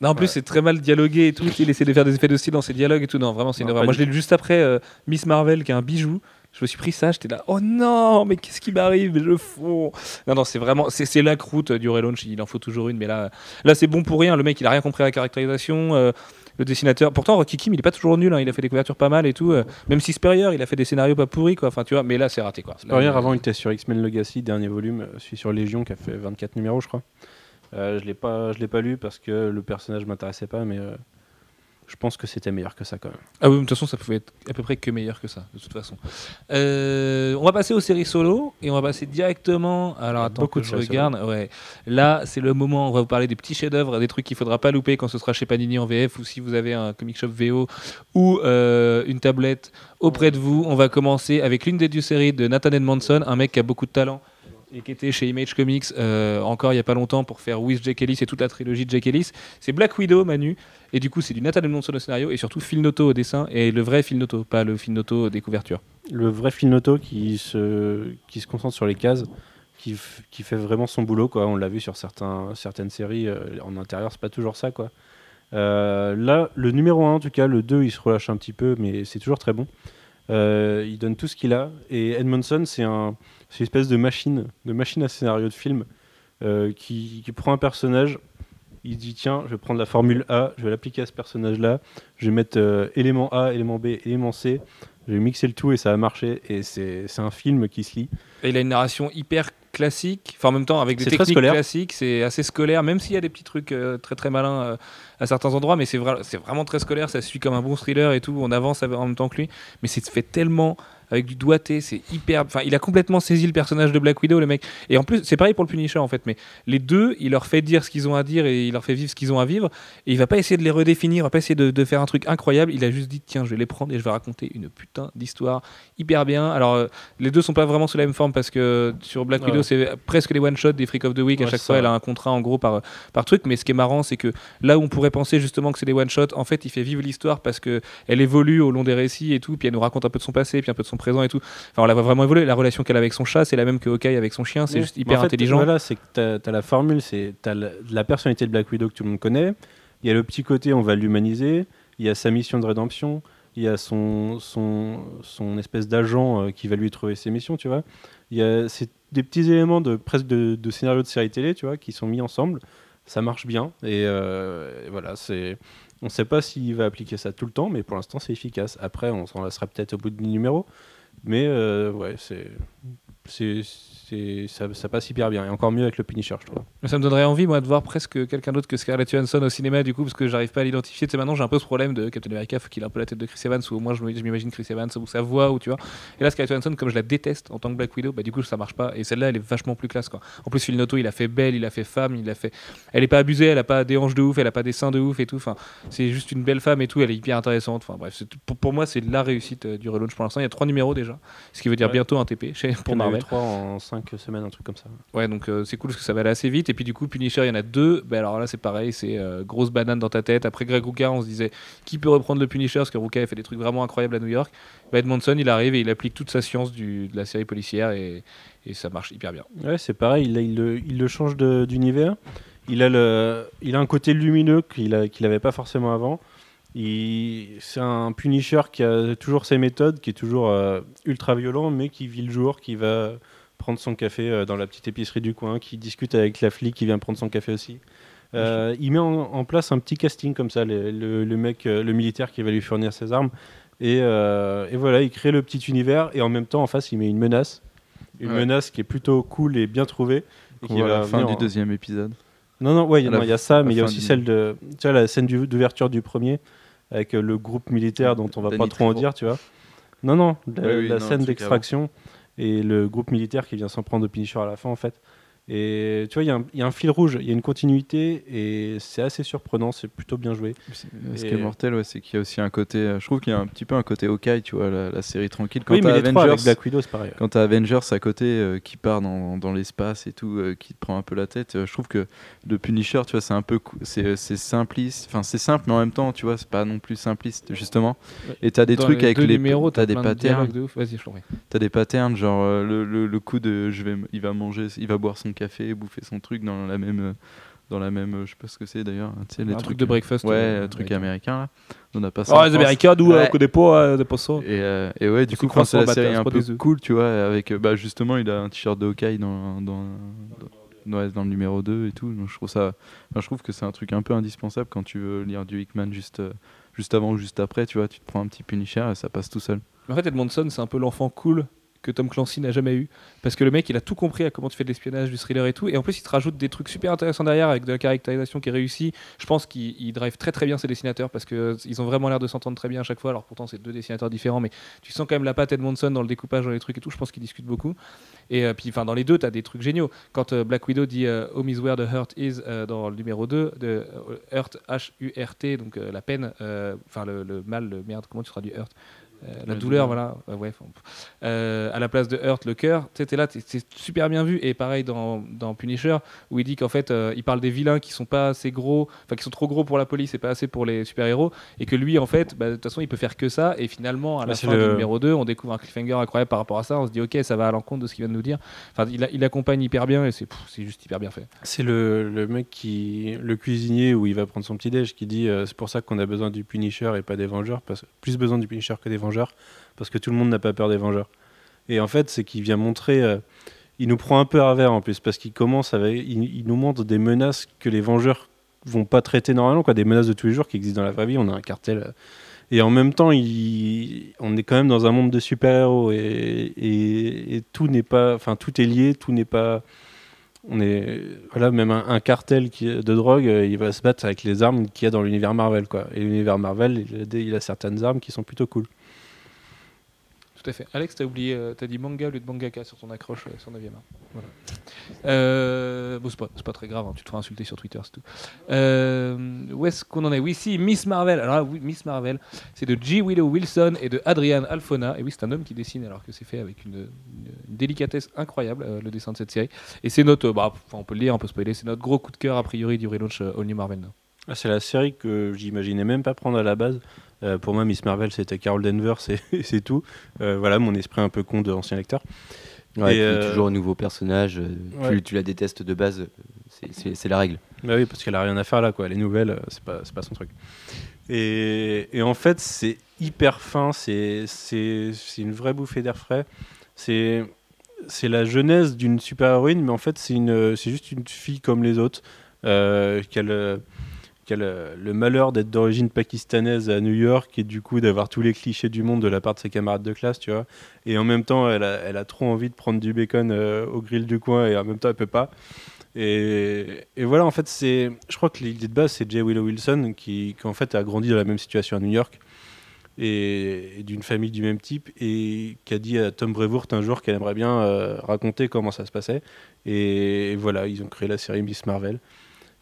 Speaker 1: Non, en plus,
Speaker 3: Ouais.
Speaker 1: c'est très mal dialogué et tout. Il essaie de faire des effets de style dans ses dialogues et tout. Non, vraiment, c'est une horreur. Moi, je l'ai lu juste après euh, Miss Marvel, qui est un bijou. Je me suis pris ça, j'étais là, oh non, mais qu'est-ce qui m'arrive? Je fonds. Non, non, c'est vraiment, c'est c'est la croûte du relaunch. Il en faut toujours une, mais là, là, c'est bon pour rien. Le mec, il a rien compris à la caractérisation. euh, le dessinateur, pourtant, Rocky Kim, il est pas toujours nul. hein. Il a fait des couvertures pas mal et tout. euh, même si Spurrier, il a fait des scénarios pas pourris, quoi. Enfin, tu vois, mais là, c'est raté, quoi.
Speaker 3: Spurrier, avant, il était sur X-Men Legacy, dernier volume, euh, celui sur Légion, qui a fait 24 numéros, je crois. Euh, je l'ai pas, je l'ai pas lu parce que le personnage m'intéressait pas, mais euh, je pense que c'était meilleur que ça quand même.
Speaker 1: Ah oui, de toute façon, ça pouvait être à peu près que meilleur que ça, de toute façon. Euh, on va passer aux séries solo et on va passer directement. Alors attends,
Speaker 3: Beaucoup
Speaker 1: que
Speaker 3: de
Speaker 1: je regarde. Ouais. Là, c'est le moment. On va vous parler des petits chefs-d'œuvre, des trucs qu'il faudra pas louper quand ce sera chez Panini en VF ou si vous avez un comic shop VO ou euh, une tablette auprès de vous. On va commencer avec l'une des deux séries de Nathan Edmondson, un mec qui a beaucoup de talent et qui était chez Image Comics euh, encore il y a pas longtemps pour faire With Jack Ellis et toute la trilogie de Jack Ellis. C'est Black Widow, Manu. Et du coup, c'est du Nathan Edmondson au scénario et surtout Phil Noto au dessin et le vrai Phil Noto, pas le Phil Noto des couvertures.
Speaker 3: Le vrai Phil Noto qui se, qui se concentre sur les cases, qui, qui fait vraiment son boulot, quoi. On l'a vu sur certains, certaines séries, euh, en intérieur, c'est pas toujours ça, quoi. Euh, là, le numéro 1, en tout cas, le 2, il se relâche un petit peu, mais c'est toujours très bon. Il donne tout ce qu'il a. Et Edmondson, c'est un, c'est une espèce de machine, de machine à scénario de film euh, qui, qui prend un personnage, il dit tiens, je vais prendre la formule A, je vais l'appliquer à ce personnage-là, je vais mettre euh, élément A, élément B, élément C, je vais mixer le tout et ça va marcher. Et c'est un film qui se lit.
Speaker 1: Et il a une narration hyper classique, enfin en même temps avec des techniques classiques, c'est assez scolaire, même s'il y a des petits trucs euh, très très malins euh, à certains endroits, mais c'est vra- vraiment très scolaire, ça suit comme un bon thriller et tout, on avance en même temps que lui, mais c'est fait tellement avec du doigté, c'est hyper. Enfin, il a complètement saisi le personnage de Black Widow, le mec. Et en plus, c'est pareil pour le Punisher en fait, mais les deux, il leur fait dire ce qu'ils ont à dire et il leur fait vivre ce qu'ils ont à vivre. Et il va pas essayer de les redéfinir, il va pas essayer de, de faire un truc incroyable. Il a juste dit tiens, je vais les prendre et je vais raconter une putain d'histoire hyper bien. Alors, euh, les deux sont pas vraiment sous la même forme parce que sur Black
Speaker 3: Ouais.
Speaker 1: Widow, c'est presque les one shots des Freak of the Week. à chaque fois, elle a un contrat en gros par, par truc. Mais ce qui est marrant, c'est que là où on pourrait penser justement que c'est des one shots, en fait, il fait vivre l'histoire parce que elle évolue au long des récits et tout. Puis elle nous raconte un peu de son passé, puis un peu de son présent et tout. Enfin, on la voit vraiment évoluer. La relation qu'elle a avec son chat, c'est la même que Hawkeye avec son chien. C'est
Speaker 3: Oui.
Speaker 1: juste hyper
Speaker 3: en fait,
Speaker 1: intelligent.
Speaker 3: Voilà, c'est que tu as, la formule, c'est tu as la, la personnalité de Black Widow que tout le monde connaît. Il y a le petit côté, on va l'humaniser. Il y a sa mission de rédemption. Il y a son, son, son espèce d'agent euh, qui va lui trouver ses missions, tu vois. Il y a c'est des petits éléments de presque de, de scénario de série télé, tu vois, qui sont mis ensemble. Ça marche bien. Et, euh, et voilà, c'est. On ne sait pas s'il va appliquer ça tout le temps, mais pour l'instant, c'est efficace. Après, on s'en lassera peut-être au bout de numéro. Mais euh, ouais, c'est. C'est, ça, ça passe hyper bien. Et encore mieux avec le Punisher, je trouve.
Speaker 1: Ça me donnerait envie, moi, de voir presque quelqu'un d'autre que Scarlett Johansson au cinéma, du coup, parce que j'arrive pas à l'identifier. Tu sais, maintenant, j'ai un peu ce problème de Captain America, faut qu'il ait un peu la tête de Chris Evans, ou au moins, je m'imagine Chris Evans, ou sa voix, ou tu vois. Et là, Scarlett Johansson, comme je la déteste en tant que Black Widow, bah, du coup, ça marche pas. Et celle-là, elle est vachement plus classe, quoi. En plus, Phil Noto, il a fait belle, il a fait femme, il a fait. Elle est pas abusée, elle a pas des hanches de ouf, elle a pas des seins de ouf et tout. Enfin, c'est juste une belle femme et tout, elle est hyper intéressante. Enfin, bref, pour, pour moi, c'est la réussite euh, du relaunch pour l'instant. Il y a trois numéros déjà, ce qui veut dire
Speaker 3: Ouais.
Speaker 1: bientôt un TP pour Marvel.
Speaker 3: en 5 semaines, un truc comme ça.
Speaker 1: Ouais, donc euh, c'est cool parce que ça va aller assez vite. Et puis du coup, Punisher, il y en a deux. Ben alors là, c'est pareil, c'est euh, grosse banane dans ta tête. Après Greg Rucka, on se disait qui peut reprendre le Punisher? Parce que Rucka a fait des trucs vraiment incroyables à New York. Ben, Edmondson, il arrive et il applique toute sa science du, de la série policière et, et ça marche hyper bien.
Speaker 3: Ouais, c'est pareil, il, il, le, il le change d'univers. Il, a le, il a un côté lumineux qu'il n'avait pas forcément avant. C'est un Punisher qui a toujours ses méthodes, qui est toujours euh, ultra violent, mais qui vit le jour, qui va prendre son café euh, dans la petite épicerie du coin, qui discute avec la flic qui vient prendre son café aussi. Euh, il met en, en place un petit casting comme ça, le, le- le mec, euh, le militaire qui va lui fournir ses armes. Et, et voilà, il crée le petit univers et en même temps, en face, il met une menace. Une
Speaker 4: Ouais.
Speaker 3: menace qui est plutôt cool et bien trouvée. Et qui
Speaker 4: voit à
Speaker 3: va
Speaker 4: la fin du
Speaker 3: en-
Speaker 4: deuxième épisode.
Speaker 3: Non, non, ouais, il y, a ça, mais il y a aussi
Speaker 4: du-
Speaker 3: celle de. Tu vois, la scène du- d'ouverture du premier, avec euh, le groupe militaire dont on va
Speaker 4: Danny
Speaker 3: pas trop en dire, tu vois. Non, non, la,
Speaker 4: Ouais, oui,
Speaker 3: la
Speaker 4: non,
Speaker 3: scène d'extraction et le groupe militaire qui vient s'en prendre au Punisher à la fin, en fait. Et tu vois, il y a un- il y, a un fil rouge, il y a une continuité et c'est assez surprenant, c'est plutôt bien joué.
Speaker 4: Ce qui est mortel, ouais, c'est qu'il y a aussi un côté. euh, Je trouve qu'il y a un petit peu un côté Hawkeye, tu vois, la, la série tranquille. Quand
Speaker 3: oui, mais trois avec
Speaker 4: Avengers,
Speaker 3: Black Widow, c'est pareil.
Speaker 4: quand t'as Avengers à côté euh, qui part dans, dans l'espace et tout, euh, qui te prend un peu la tête, euh, je trouve que le Punisher, tu vois, c'est un peu. C'est c'est simpliste. Enfin, c'est simple, mais en même temps, tu vois, c'est pas non plus simpliste, justement.
Speaker 1: Ouais.
Speaker 4: Et t'as des
Speaker 1: Dans
Speaker 4: trucs
Speaker 1: les
Speaker 4: avec les.
Speaker 1: numéros,
Speaker 4: T'as des patterns.
Speaker 1: dialogues de ouf. Vas-y, je t'en prie.
Speaker 4: T'as des patterns, genre euh, le, le, le coup de je vais, il va manger, il va boire son café, bouffer son truc dans la même, euh, dans la même, euh, je sais pas ce que c'est d'ailleurs, tu sais les
Speaker 1: Un
Speaker 4: trucs
Speaker 1: truc de breakfast.
Speaker 4: ouais,
Speaker 1: euh,
Speaker 4: truc
Speaker 1: américain.
Speaker 4: là. On a pas ça.
Speaker 1: Oh, les. Américains, nous,
Speaker 4: Ouais.
Speaker 1: on connaît pas, euh, des pas ça.
Speaker 4: Et, euh, et ouais, du coup, quand c'est la série un peu cool, tu vois, avec euh, bah justement, il a un t-shirt de Hawkeye dans dans, dans, ouais, dans le numéro 2 et tout. Donc je trouve ça, enfin, je trouve que c'est un truc un peu indispensable quand tu veux lire du Hickman juste euh, juste avant ou juste après, tu vois, tu te prends un petit Punisher et ça passe tout seul.
Speaker 1: En fait, Edmondson, c'est un peu l'enfant cool que Tom Clancy n'a jamais eu. Parce que le mec, il a tout compris à comment tu fais de l'espionnage, du thriller et tout. Et en plus, il te rajoute des trucs super intéressants derrière avec de la caractérisation qui est réussie. Je pense qu'il il drive très très bien ses dessinateurs parce qu'ils ont vraiment l'air de s'entendre très bien à chaque fois. Alors pourtant, c'est deux dessinateurs différents, mais tu sens quand même la patte Edmondson dans le découpage, dans les trucs et tout. Je pense qu'ils discutent beaucoup. Et euh, puis, dans les deux, tu as des trucs géniaux. Quand euh, Black Widow dit euh, Home is where the hurt is euh, dans le numéro 2, de euh, Hurt, H-U-R-T, donc euh, la peine, euh, enfin le, le mal, le merde, comment tu traduis Hurt? Euh, la
Speaker 4: La
Speaker 1: douleur,
Speaker 4: douleur.
Speaker 1: voilà. Ouais, euh, à la place de Hurt, le cœur. Tu sais, là, c'est super bien vu. Et pareil dans, dans Punisher, où il dit qu'en fait, euh, il parle des vilains qui sont pas assez gros, enfin qui sont trop gros pour la police et pas assez pour les super-héros. Et que lui, en fait, bah, de toute façon, il peut faire que ça. Et finalement, à la
Speaker 3: Bah, c'est
Speaker 1: fin du numéro 2, on découvre un cliffhanger incroyable par rapport à ça. On se dit, ok, ça va à l'encontre de ce qu'il vient de nous dire. Enfin, il, a- il accompagne hyper bien et c'est juste hyper bien fait.
Speaker 3: C'est le, le mec qui. Le cuisinier où il va prendre son petit déj qui dit c'est pour ça qu'on a besoin du Punisher et pas des Vengeurs. Parce, plus besoin du Punisher que des Vengeurs. Parce que tout le monde n'a pas peur des Vengeurs. Et en fait, c'est qu'il vient montrer. euh, il nous prend un peu à revers en plus. Parce qu'il commence avec. Il, nous montre des menaces que les Vengeurs vont pas traiter normalement. Quoi, des menaces de tous les jours qui existent dans la vraie vie. On a un cartel. euh, et en même temps, il, on est quand même dans un monde de super-héros et, tout n'est pas, enfin tout est lié, tout n'est pas, on est, voilà, même un, cartel de drogue, euh, il va se battre avec les armes qu'il y a dans l'univers Marvel, quoi. Et l'univers Marvel, il il a certaines armes qui sont plutôt cool.
Speaker 1: Tout à fait. Alex, t'as oublié, euh, t'as dit manga au lieu de mangaka sur ton accroche euh, sur 9 art. Voilà. Euh, bon, c'est pas, pas très grave, hein, tu te feras insulter sur Twitter, c'est tout. Où est-ce qu'on en est? Oui, si, Miss Marvel. Alors Miss Marvel, c'est de G. Willow Wilson et de Adrian Alfona. Et oui, c'est un homme qui dessine, alors que c'est fait avec une, délicatesse incroyable, le dessin de cette série. Et c'est notre, bah, on peut le lire, on peut spoiler, c'est notre gros coup de cœur, a priori, du relaunch All New Marvel.
Speaker 3: Ah, c'est la série que j'imaginais même pas prendre à la base. Euh, pour moi, Miss Marvel, c'était Carol Denver, c'est tout. Euh, voilà, mon esprit un peu con de ancien lecteur.
Speaker 2: Ouais,
Speaker 3: Et,
Speaker 2: puis
Speaker 3: euh,
Speaker 2: toujours un nouveau personnage.
Speaker 3: Ouais.
Speaker 2: tu, la détestes de base, c'est- la règle.
Speaker 3: Bah oui, parce qu'elle a rien à faire là, quoi. Les nouvelles, c'est pas, son truc. Et, et en fait, c'est hyper fin, c'est une vraie bouffée d'air frais. C'est c'est la jeunesse d'une super-héroïne, mais en fait, c'est juste une fille comme les autres euh, le- malheur d'être d'origine pakistanaise à New York et du coup d'avoir tous les clichés du monde de la part de ses camarades de classe, tu vois. Et en même temps, elle a, trop envie de prendre du bacon euh, au grill du coin et en même temps, elle peut pas. Et, voilà, en fait, c'est, je crois que l'idée de base, c'est Jay Willow Wilson qui, en fait a grandi dans la même situation à New York et, et d'une famille du même type et qui a dit à Tom Brevoort un jour qu'elle aimerait bien euh, raconter comment ça se passait. Et, voilà, ils ont créé la série Miss Marvel.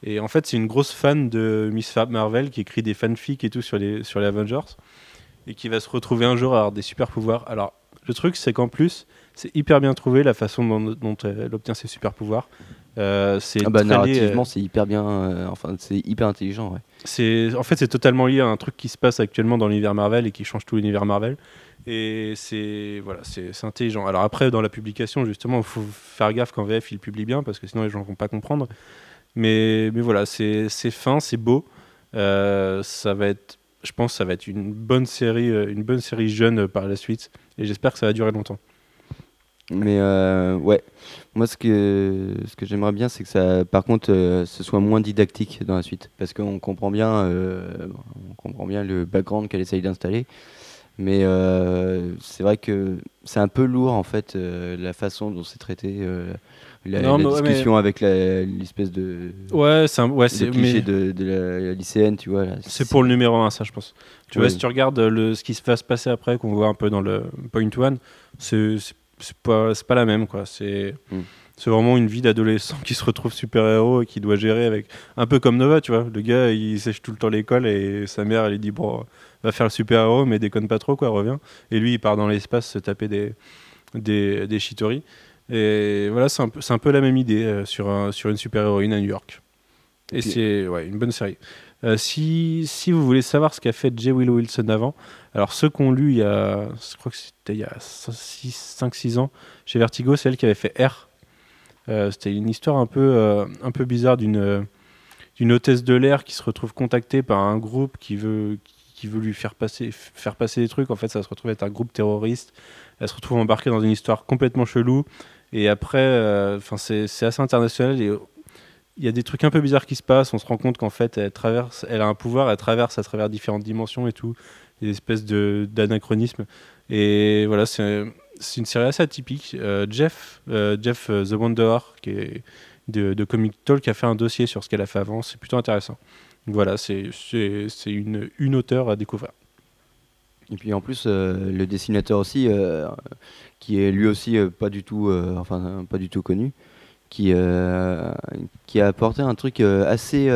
Speaker 3: Et en fait, c'est une grosse fan de Miss Marvel qui écrit des fanfics et tout sur les, sur les Avengers et qui va se retrouver un jour à avoir des super pouvoirs. Alors, le truc, c'est qu'en plus, c'est hyper bien trouvé la façon dont, dont elle obtient ses super pouvoirs. Euh, c'est
Speaker 2: Ah bah, narrativement,
Speaker 3: euh,
Speaker 2: c'est hyper bien. euh, enfin, c'est hyper intelligent. Ouais.
Speaker 3: c'est en fait c'est totalement lié à un truc qui se passe actuellement dans l'univers Marvel et qui change tout l'univers Marvel et c'est voilà c'est intelligent alors après dans la publication justement il faut faire gaffe qu'en VF il publie bien parce que sinon les gens vont pas comprendre mais mais voilà c'est fin c'est beau Euh, ça va être je pense que ça va être une bonne série euh, une bonne série jeune euh, par la suite et j'espère que ça va durer longtemps
Speaker 2: Mais ouais, moi ce que, ce que j'aimerais bien, c'est que ça, par contre, ce soit moins didactique dans la suite. Parce qu'on comprend comprend bien le background qu'elle essaye d'installer. Mais c'est vrai que c'est un peu lourd en fait, la façon dont c'est traité, la,
Speaker 3: Non,
Speaker 2: la
Speaker 3: mais ouais, mais-
Speaker 2: discussion avec l'espèce de,
Speaker 3: ouais c'est un- ouais c'est mais-
Speaker 2: de, de la, la lycéenne, tu vois.
Speaker 3: C'est pour le numéro 1, ça, je pense. Tu vois, si tu regardes le, ce qui se va se passer après, qu'on voit un peu dans le Point One, c'est pas, c'est pas la même, quoi. C'est
Speaker 2: Mm.
Speaker 3: c'est vraiment une vie d'adolescent qui se retrouve super-héros et qui doit gérer avec. Un peu comme Nova, tu vois. Le gars, il sèche tout le temps l'école et sa mère, elle lui dit Bon, va faire le super-héros, mais déconne pas trop, quoi, reviens. Et lui, il part dans l'espace se taper des, des, des. Et voilà, c'est un, peu- un peu la même idée euh, sur, un- sur une super-héroïne à New York. Et c'est ouais, une bonne série. Euh, si, si vous voulez savoir ce qu'a fait J. Willow Wilson avant, alors ceux qu'on lu il y a, je crois que c'était il y a 5-6 ans, chez Vertigo, c'est elle qui avait fait R. Euh, c'était une histoire un peu, un peu bizarre d'une d'une hôtesse de l'air qui se retrouve contactée par un groupe qui veut, qui veut lui faire passer, faire passer des trucs. En fait, ça se retrouve être un groupe terroriste. Elle se retrouve embarquée dans une histoire complètement chelou. Et après, euh, enfin, c'est assez international. Il y a des trucs un peu bizarres qui se passent. On se rend compte qu'en fait, elle traverse, elle a un pouvoir, elle traverse à travers différentes dimensions et tout, des espèces d'anachronismes. Et voilà, c'est une série assez atypique. Euh, Jeff, euh, Jeff The Wanderer, qui est de, Comic Talk, a fait un dossier sur ce qu'elle a fait avant. C'est plutôt intéressant. Voilà, c'est une une auteure à découvrir.
Speaker 2: Et puis en plus, euh, le dessinateur aussi, euh, qui est lui aussi euh, pas du tout, enfin pas du tout connu, qui qui a apporté un truc assez,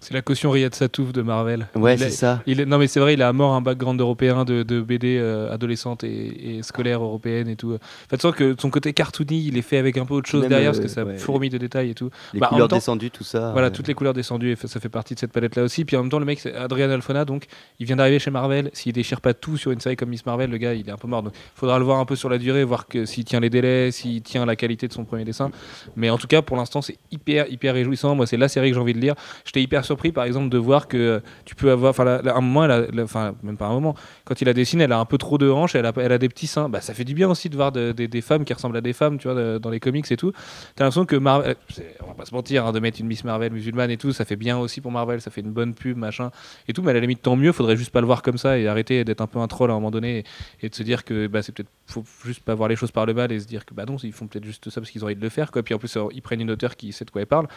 Speaker 1: C'est la caution Riyad Satouf de Marvel.
Speaker 2: ouais c'est ça.
Speaker 1: Il est- non mais c'est vrai, il a à mort un background européen de, de BD euh, adolescente et, et scolaire européenne et tout. En fait, sens que son côté cartoony, il est fait avec un peu autre chose
Speaker 2: Même,
Speaker 1: derrière
Speaker 2: euh,
Speaker 1: parce que ça
Speaker 2: ouais.
Speaker 1: fourmille de détails et tout.
Speaker 2: Les
Speaker 1: Bah,
Speaker 2: couleurs
Speaker 1: temps-
Speaker 2: descendues, tout ça.
Speaker 1: Voilà,
Speaker 2: euh,
Speaker 1: toutes les couleurs descendues, et ça fait partie de cette palette-là aussi. Puis en même temps, le mec, c'est Adrian Alfona, donc il vient d'arriver chez Marvel. S'il déchire pas tout sur une série comme Miss Marvel, le gars, il est un peu mort. Donc il faudra le voir un peu sur la durée, voir que s'il tient les délais, s'il tient la qualité de son premier dessin. Mais en tout cas, pour l'instant, c'est hyper, hyper réjouissant. Moi, c'est la série que j'ai envie de lire. J'étais hyper surpris, par exemple, de voir que tu peux avoir. Enfin, un moment, enfin, même pas un moment, quand il la dessine, elle a un peu trop de hanches, elle a, elle a des petits seins. Bah, ça fait du bien aussi de voir de- des- femmes qui ressemblent à des femmes, tu vois, dans les comics et tout. T'as l'impression que Marvel, euh, on va pas se mentir, hein, de mettre une Miss Marvel musulmane et tout, ça fait bien aussi pour Marvel, ça fait une bonne pub, machin, et tout, mais à la limite, tant mieux, faudrait juste pas le voir comme ça et arrêter d'être un peu un troll à un moment donné et, de se dire que bah, c'est peut-être, faut juste pas voir les choses par le mal et se dire que bah non, ils font peut-être juste ça parce qu'ils ont envie de le faire, quoi. Puis en plus, euh, ils prennent une auteure qui sait de quoi elle parle.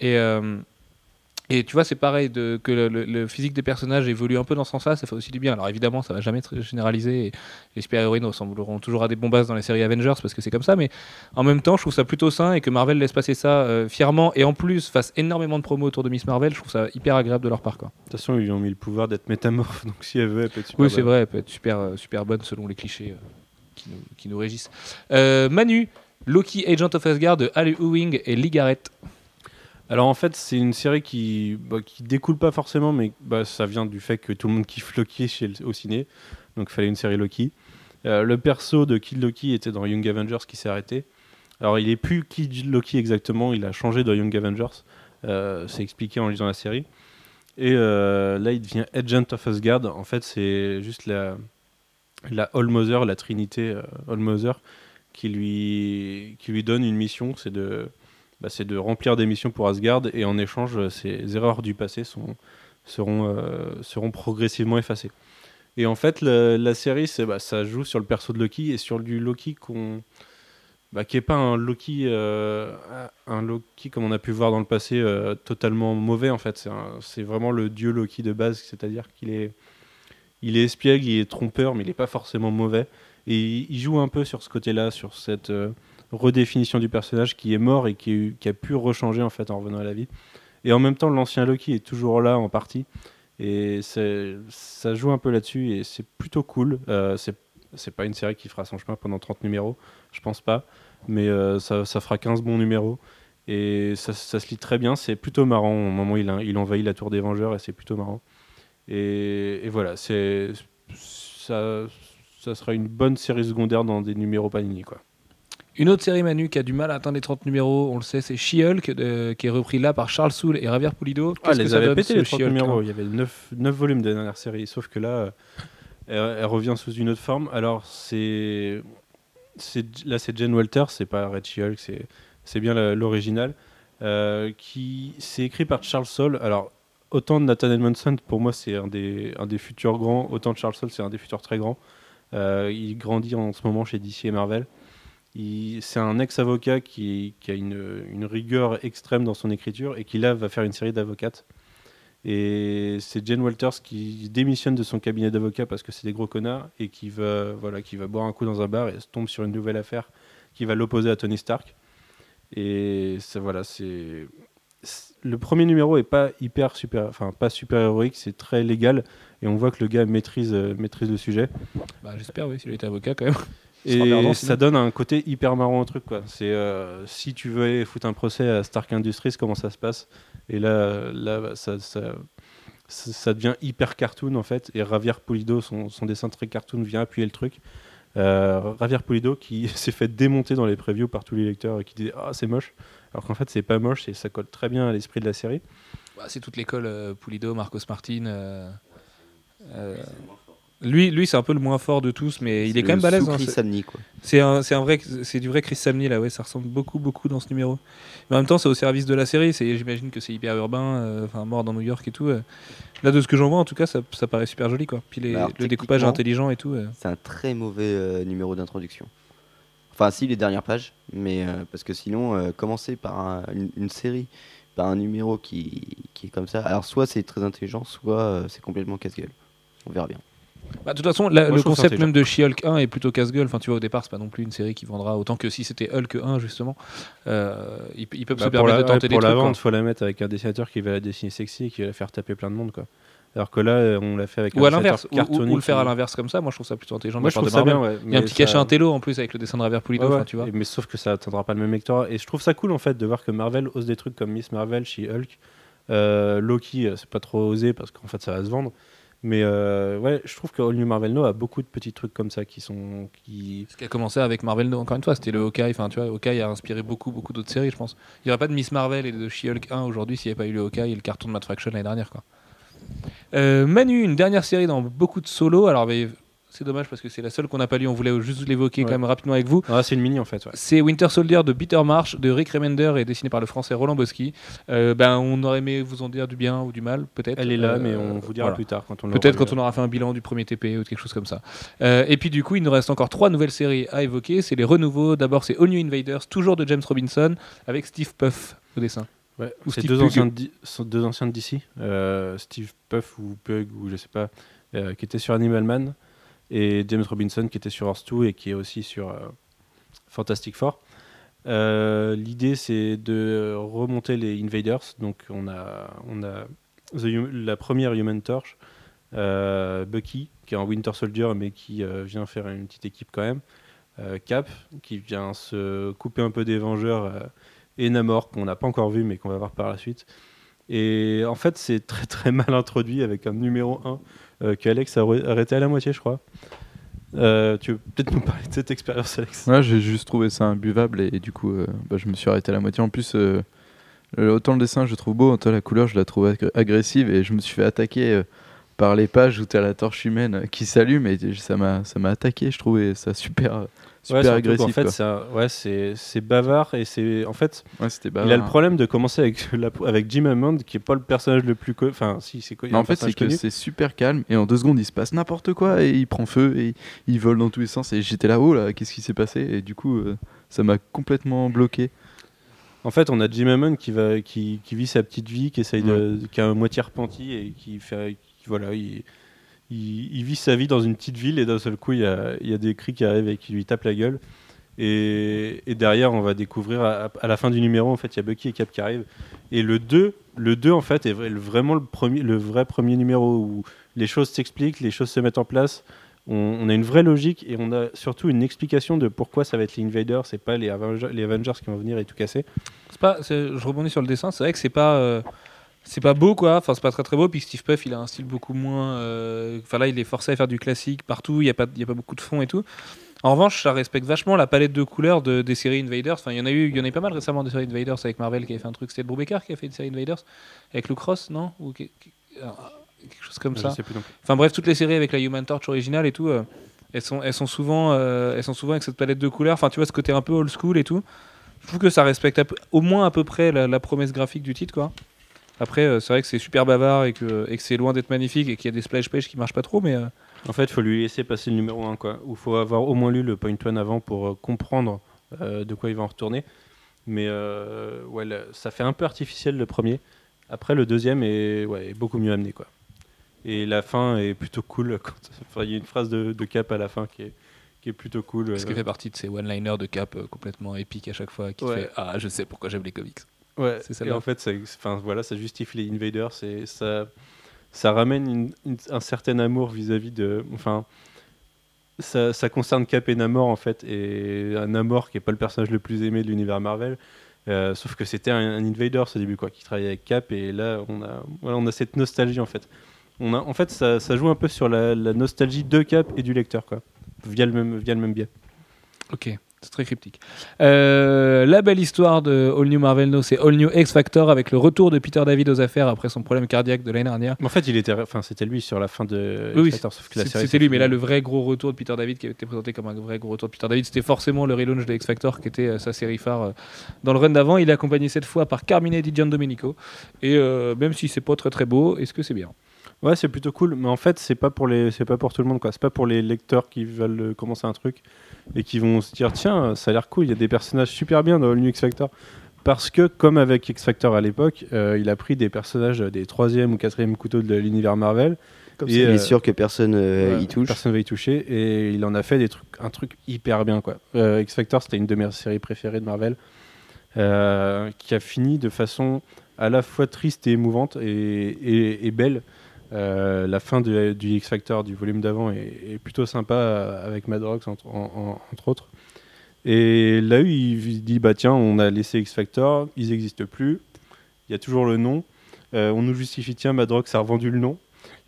Speaker 1: Et. euh, et tu vois, c'est pareil, de, que le, physique des personnages évolue un peu dans ce sens-là, ça fait aussi du bien. Alors évidemment, ça va jamais être généralisé, et les super-héroïnes ressembleront toujours à des bombasses dans les séries Avengers, parce que c'est comme ça, mais en même temps, je trouve ça plutôt sain, et que Marvel laisse passer ça euh, fièrement, et en plus fasse énormément de promos autour de Miss Marvel, je trouve ça hyper agréable de leur part. Quoi.
Speaker 3: De toute façon, ils lui ont mis le pouvoir d'être métamorphe, donc si elle veut, elle peut être super.
Speaker 1: Oui, c'est vrai, elle peut être super, euh, super bonne selon les clichés euh, qui, nous, qui nous régissent. Manu, Loki, Agent of Asgard de Al Ewing et Lee Garrett.
Speaker 3: Alors en fait, c'est une série qui, bah, qui découle pas forcément, mais bah, ça vient du fait que tout le monde kiffe Loki chez au ciné, donc il fallait une série Loki. Euh, le perso de Kid Loki était dans Young Avengers qui s'est arrêté. Alors il est plus Kid Loki exactement, il a changé dans Young Avengers, euh, c'est expliqué en lisant la série. Et euh, là, il devient Agent of Asgard. En fait, c'est juste la, la Allmother, la trinité Allmother, qui lui, qui lui donne une mission, c'est de, bah, c'est de remplir des missions pour Asgard, et en échange, ces erreurs du passé euh, seront progressivement effacées. Et en fait, la, série, bah, ça joue sur le perso de Loki, et sur du Loki bah, qui n'est pas un Loki, euh, un Loki comme on a pu voir dans le passé, euh, totalement mauvais, en fait. C'est, vraiment le dieu Loki de base, c'est-à-dire qu'il est, il espiègle, il est trompeur, mais il n'est pas forcément mauvais. Et il- joue un peu sur ce côté-là, sur cette redéfinition du personnage qui est mort et qui, a pu rechanger en fait en revenant à la vie. Et en même temps, l'ancien Loki est toujours là en partie. Et ça joue un peu là-dessus et c'est plutôt cool. Euh, c'est pas une série qui fera son chemin pendant 30 numéros, je pense pas. Mais euh, ça, fera 15 bons numéros. Et ça, se lit très bien. C'est plutôt marrant au moment où il, il envahit la tour des Vengeurs et c'est plutôt marrant. Et, voilà, ça, ça sera une bonne série secondaire dans des numéros Panini. Quoi.
Speaker 1: Une autre série Manu qui a du mal à atteindre les 30 numéros, on le sait, c'est She-Hulk, euh, qui est repris là par Charles Soule et Javier Pulido.
Speaker 3: Ah, les avait pété les 30
Speaker 1: She-Hulk,
Speaker 3: numéros.
Speaker 1: hein
Speaker 3: Il y avait 9, volumes de la dernière série. Sauf que là, euh, elle, elle revient sous une autre forme. Alors, c'est. Là, c'est Jen Walter, c'est pas Red She-Hulk, c'est c'est bien l'original. euh, qui C'est écrit par Charles Soule. Alors, autant de Nathan Edmondson, pour moi, c'est un des, un des futurs grands. Autant de Charles Soule, c'est un des futurs très grands. Euh, il grandit en ce moment chez DC et Marvel. C'est un ex-avocat qui, a une, rigueur extrême dans son écriture et qui là va faire une série d'avocates. Et c'est Jen Walters qui démissionne de son cabinet d'avocat parce que c'est des gros connards et qui va, voilà, qui va boire un coup dans un bar et se tombe sur une nouvelle affaire qui va l'opposer à Tony Stark. Et ça, voilà, c'est- Le premier numéro est pas hyper super, enfin pas super héroïque, c'est très légal et on voit que le gars maîtrise, euh, maîtrise le sujet.
Speaker 1: Bah, J'espère, oui, s'il était avocat quand même.
Speaker 3: Et ça donne un côté hyper marrant au truc quoi. C'est euh, si tu veux aller foutre un procès à Stark Industries, comment ça se passe? Et là, là, bah, ça, ça, ça, ça devient hyper cartoon en fait. Et Javier Pulido, son, son dessin très cartoon, vient appuyer le truc. Euh, Javier Pulido qui s'est fait démonter dans les previews par tous les lecteurs et qui disaient ah c'est moche, alors qu'en fait c'est pas moche et ça colle très bien à l'esprit de la série.
Speaker 1: Bah, c'est toute l'école euh, Pulido, Marcos Martin. euh, euh, lui, lui c'est un peu le moins fort de tous, mais il est quand même balèze. hein, c'est-
Speaker 2: Samney, quoi.
Speaker 1: C'est un, vrai, c'est du vrai Chris Samney là, ouais, ça ressemble beaucoup, beaucoup dans ce numéro. Mais en même temps, c'est au service de la série. C'est, j'imagine que c'est hyper urbain, euh, enfin mort dans New York et tout. euh. Là, de ce que j'en vois, en tout cas, ça, ça paraît super joli quoi. Puis les-
Speaker 2: alors,
Speaker 1: le découpage intelligent et tout. euh.
Speaker 2: C'est un très mauvais numéro d'introduction. Enfin, si, les dernières pages, mais parce que sinon, commencer par un- une, une série, par un numéro qui, qui est comme ça, alors soit c'est très intelligent, soit euh, c'est complètement casse-gueule. On verra bien.
Speaker 1: Bah, de toute façon, la-
Speaker 3: Moi,
Speaker 1: le concept même de She-Hulk 1 est plutôt casse-gueule. Enfin, tu vois, au départ, c'est pas non plus une série qui vendra autant que si c'était Hulk 1 justement. Euh, ils, ils peuvent
Speaker 3: Bah,
Speaker 1: se
Speaker 3: pour
Speaker 1: permettre
Speaker 3: la,
Speaker 1: de tenter
Speaker 3: ouais, pour
Speaker 1: des
Speaker 3: la
Speaker 1: trucs. quoi.
Speaker 3: vente, faut la mettre avec un dessinateur qui va la dessiner sexy et qui va la faire taper plein de monde quoi. Alors que là, euh, on l'a fait avec
Speaker 1: Ou
Speaker 3: un
Speaker 1: à l'inverse, ou, ou- ou le faire à l'inverse comme ça. Moi, je trouve ça plutôt intelligent.
Speaker 3: Moi,
Speaker 1: la
Speaker 3: je trouve
Speaker 1: de
Speaker 3: ça
Speaker 1: Marvel.
Speaker 3: bien. Ouais,
Speaker 1: Il y a un petit
Speaker 3: ça-
Speaker 1: cachet intello en plus avec le dessin de Ravier Pulido,
Speaker 3: Ouais,
Speaker 1: tu vois.
Speaker 3: Mais sauf que ça atteindra pas le même lecteur. Et je trouve ça cool en fait de voir que Marvel ose des trucs comme Miss Marvel, She-Hulk, euh, Loki, euh, c'est pas trop osé parce qu'en fait ça va se vendre. Mais euh, ouais, je trouve que All New Marvel No a beaucoup de petits trucs comme ça qui sont qui.
Speaker 1: Ce qui a commencé avec Marvel, encore une fois, c'était le Hawkeye. Enfin, tu vois, Hawkeye a inspiré beaucoup, beaucoup d'autres séries, je pense. Il n'y aurait pas de Miss Marvel et de She-Hulk 1 aujourd'hui s'il n'y avait pas eu le Hawkeye et le carton de Matt Fraction l'année dernière, quoi. Euh, Manu, une dernière série dans beaucoup de solos. Alors, c'est dommage parce que c'est la seule qu'on n'a pas lu. On voulait juste l'évoquer
Speaker 3: Ouais.
Speaker 1: quand même rapidement avec vous.
Speaker 3: Ah, c'est une mini en fait. Ouais.
Speaker 1: C'est Winter Soldier de Peter Marsh, de Rick Remender et dessiné par le français Roland Boschi. Euh, ben, on aurait aimé vous en dire du bien ou du mal, peut-être.
Speaker 3: Elle est là,
Speaker 1: Euh,
Speaker 3: mais on vous dira
Speaker 1: voilà.
Speaker 3: plus tard quand on
Speaker 1: Peut-être quand on aura fait un bilan du premier TP ou quelque chose comme ça. Euh, et puis du coup, il nous reste encore trois nouvelles séries à évoquer. C'est les renouveaux. D'abord, c'est All New Invaders, toujours de James Robinson, avec Steve Puff au dessin.
Speaker 3: Ouais,
Speaker 1: Ou
Speaker 3: c'est deux deux anciens d'ici, Steve Puff ou Pug ou je sais pas, euh, qui était sur Animal Man, et James Robinson qui était sur Horse 2 et qui est aussi sur euh, Fantastic Four. Euh, L'idée c'est de remonter les Invaders, donc on a, Hum- la première Human Torch, euh, Bucky qui est en Winter Soldier mais qui vient faire une petite équipe quand même, Cap qui vient se couper un peu des Vengeurs et Namor qu'on n'a pas encore vu mais qu'on va voir par la suite. Et en fait, c'est très très mal introduit avec un numéro 1 euh, qu'Alex a arrê- arrêté à la moitié, je crois. Euh, tu veux peut-être nous parler de cette expérience, Alex?
Speaker 4: Ouais, j'ai juste trouvé ça imbuvable et, du coup, euh, bah, je me suis arrêté à la moitié. En plus, euh, euh, autant le dessin je le trouve beau, autant la couleur je la trouve agressive et je me suis fait attaquer euh, par les pages où tu as la torche humaine euh, qui s'allume et ça m'a attaqué. Je trouvais ça super, euh, super
Speaker 3: Ouais,
Speaker 4: agressif.
Speaker 3: qu'en fait, c'est ouais, c'est c'est bavard et c'est en fait,
Speaker 4: Ouais, c'était
Speaker 3: il a
Speaker 4: bavard.
Speaker 3: le problème de commencer avec, la- avec Jim Hammond qui est pas le personnage le plus enfin si c'est
Speaker 4: en fait, c'est que c'est super calme et en deux secondes, il se passe n'importe quoi et il prend feu et il vole dans tous les sens. Et j'étais là-haut, là, qu'est-ce qui s'est passé Et du coup, euh, ça m'a complètement bloqué.
Speaker 3: En fait, on a Jim Hammond qui va qui, qui vit sa petite vie, qui essaye de, qui a un moitié repenti et qui fait qui- voilà, il, il, vit sa vie dans une petite ville et d'un seul coup, il y a, des cris qui arrivent et qui lui tapent la gueule. Et, derrière, on va découvrir à, la fin du numéro, en fait, il y a Bucky et Cap qui arrivent. Et le 2, le 2 en fait, est vrai- vraiment le, premier, le vrai premier numéro où les choses s'expliquent, les choses se mettent en place. On, a une vraie logique et on a surtout une explication de pourquoi ça va être les Invaders, c'est pas les Avengers, qui vont venir et tout casser.
Speaker 1: Pas, je rebondis sur le dessin. C'est vrai que c'est pas, euh, c'est pas beau quoi. Enfin, c'est pas très très beau. Puis Steve Puff, il a un style beaucoup moins. euh, Enfin là, il est forcé à faire du classique partout. Il y a pas, il y a pas beaucoup de fond et tout. En revanche, ça respecte vachement la palette de couleurs de, des séries Invaders. Enfin, il y en a eu, il y en a eu pas mal récemment des séries Invaders avec Marvel qui avait fait un truc. C'était Brubaker qui a fait une série Invaders avec Luke Ross, non? Ou que- que- quelque chose comme
Speaker 3: Je
Speaker 1: ça.
Speaker 3: sais plus non plus.
Speaker 1: Enfin bref, toutes les séries avec la Human Torch originale et tout, euh, elles, sont, elles, sont souvent, euh, elles sont souvent avec cette palette de couleurs. Enfin, tu vois, ce côté un peu old school et tout. Je trouve que ça respecte peu- au moins à peu près la, la promesse graphique du titre, quoi. Après, euh, c'est vrai que c'est super bavard et que, et que c'est loin d'être magnifique et qu'il y a des splash pages qui marchent pas trop, mais euh,
Speaker 3: En fait, il faut lui laisser passer le numéro 1, quoi. Ou il faut avoir au moins lu le point one avant pour euh, comprendre euh, de quoi il va en retourner. Mais euh, ouais, ça fait un peu artificiel le premier. Après, le deuxième est, ouais, est beaucoup mieux amené, quoi. Et la fin est plutôt cool. Quand, enfin, il y a une phrase de, de Cap à la fin qui est, qui est plutôt cool.
Speaker 1: Ce qui
Speaker 3: euh,
Speaker 1: fait partie de ces one-liners de Cap euh, complètement épiques à chaque fois, qui
Speaker 3: Ouais.
Speaker 1: fait Ah, je sais pourquoi j'aime les comics.
Speaker 3: Ouais,
Speaker 1: C'est
Speaker 3: et
Speaker 1: celle-là.
Speaker 3: en fait, ça, enfin, voilà, ça justifie les invaders et ça, ça ramène une- une- un certain amour vis-à-vis de. Enfin, ça, ça concerne Cap et Namor en fait, et un Namor qui est pas le personnage le plus aimé de l'univers Marvel. euh, sauf que c'était un, un invader au début, quoi, qui travaillait avec Cap, et là, on a, voilà, on a cette nostalgie en fait. On a, en fait, ça, ça joue un peu sur la, la nostalgie de Cap et du lecteur, quoi, via le même, via le même biais.
Speaker 1: Ok, c'est très cryptique. Euh, la belle histoire de All New Marvel No, c'est All New X Factor avec le retour de Peter David aux affaires après son problème cardiaque de l'année dernière.
Speaker 3: Mais En fait, il était, enfin, c'était lui sur la fin de.
Speaker 1: Oui,
Speaker 3: sauf que la série
Speaker 1: C'était lui, mais là, le vrai gros retour de Peter David qui avait été présenté comme un vrai gros retour de Peter David, c'était forcément le relaunch de X Factor qui était euh, sa série phare euh, dans le run d'avant. Il est accompagné cette fois par Carmine Di Gian Domenico. Et même si c'est pas très très beau, est-ce que c'est bien?
Speaker 3: Ouais, c'est plutôt cool, mais en fait, c'est pas pour les, c'est pas pour tout le monde, quoi. C'est pas pour les lecteurs qui veulent euh, commencer un truc et qui vont se dire tiens, ça a l'air cool, il y a des personnages super bien dans le New X Factor. Parce que, comme avec X Factor à l'époque, euh, il a pris des personnages euh, des troisième ou quatrième couteaux de l'univers Marvel.
Speaker 2: Comme
Speaker 3: Et,
Speaker 2: ça, il
Speaker 3: euh,
Speaker 2: est sûr que personne euh, y touche.
Speaker 3: Personne va y toucher et il en a fait des trucs, un truc hyper bien quoi. Euh, X Factor c'était une de mes séries préférées de Marvel, euh, qui a fini de façon à la fois triste et émouvante et, et- et belle. Euh, la fin du X Factor du volume d'avant est, plutôt sympa avec Madrox entre, en- en- entre autres. Et là il, dit bah tiens on a laissé X Factor, ils n'existent plus, il y a toujours le nom. Euh, on nous justifie tiens Madrox a revendu le nom.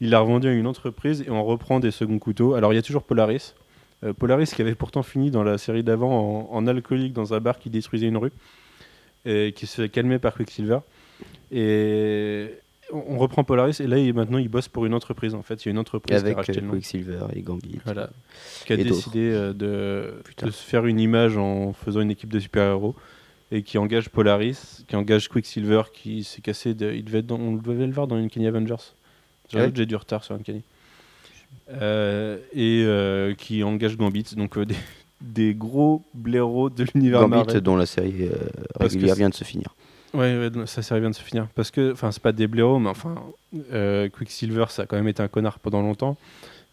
Speaker 3: Il l'a revendu à une entreprise et on reprend des seconds couteaux. Alors il y a toujours Polaris. Euh, Polaris qui avait pourtant fini dans la série d'avant en, en alcoolique dans un bar qui détruisait une rue et qui se calmer par Quicksilver. Et on, reprend Polaris et là il- maintenant il bosse pour une entreprise en fait. Il y a une entreprise qui a
Speaker 2: Avec
Speaker 3: racheté
Speaker 2: euh,
Speaker 3: le nom.
Speaker 2: Quicksilver et Gambit.
Speaker 3: Voilà. Qui a
Speaker 2: Et
Speaker 3: décidé euh, de, se faire une image en faisant une équipe de super-héros et qui engage Polaris, qui engage Quicksilver qui s'est cassé. De, il devait être dans- on devait le voir dans Uncanny Avengers. J'avoue
Speaker 2: Ouais.
Speaker 3: que J'ai du retard sur Uncanny. Euh, et euh, qui engage Gambit, donc euh, des, des gros blaireaux de l'univers
Speaker 2: Gambit,
Speaker 3: Marvel.
Speaker 2: dont la série régulière vient de se finir.
Speaker 3: Ouais, ouais, ça, ça vient de se finir. Parce que, enfin, c'est pas des blaireaux, mais enfin, euh, Quicksilver, ça a quand même été un connard pendant longtemps.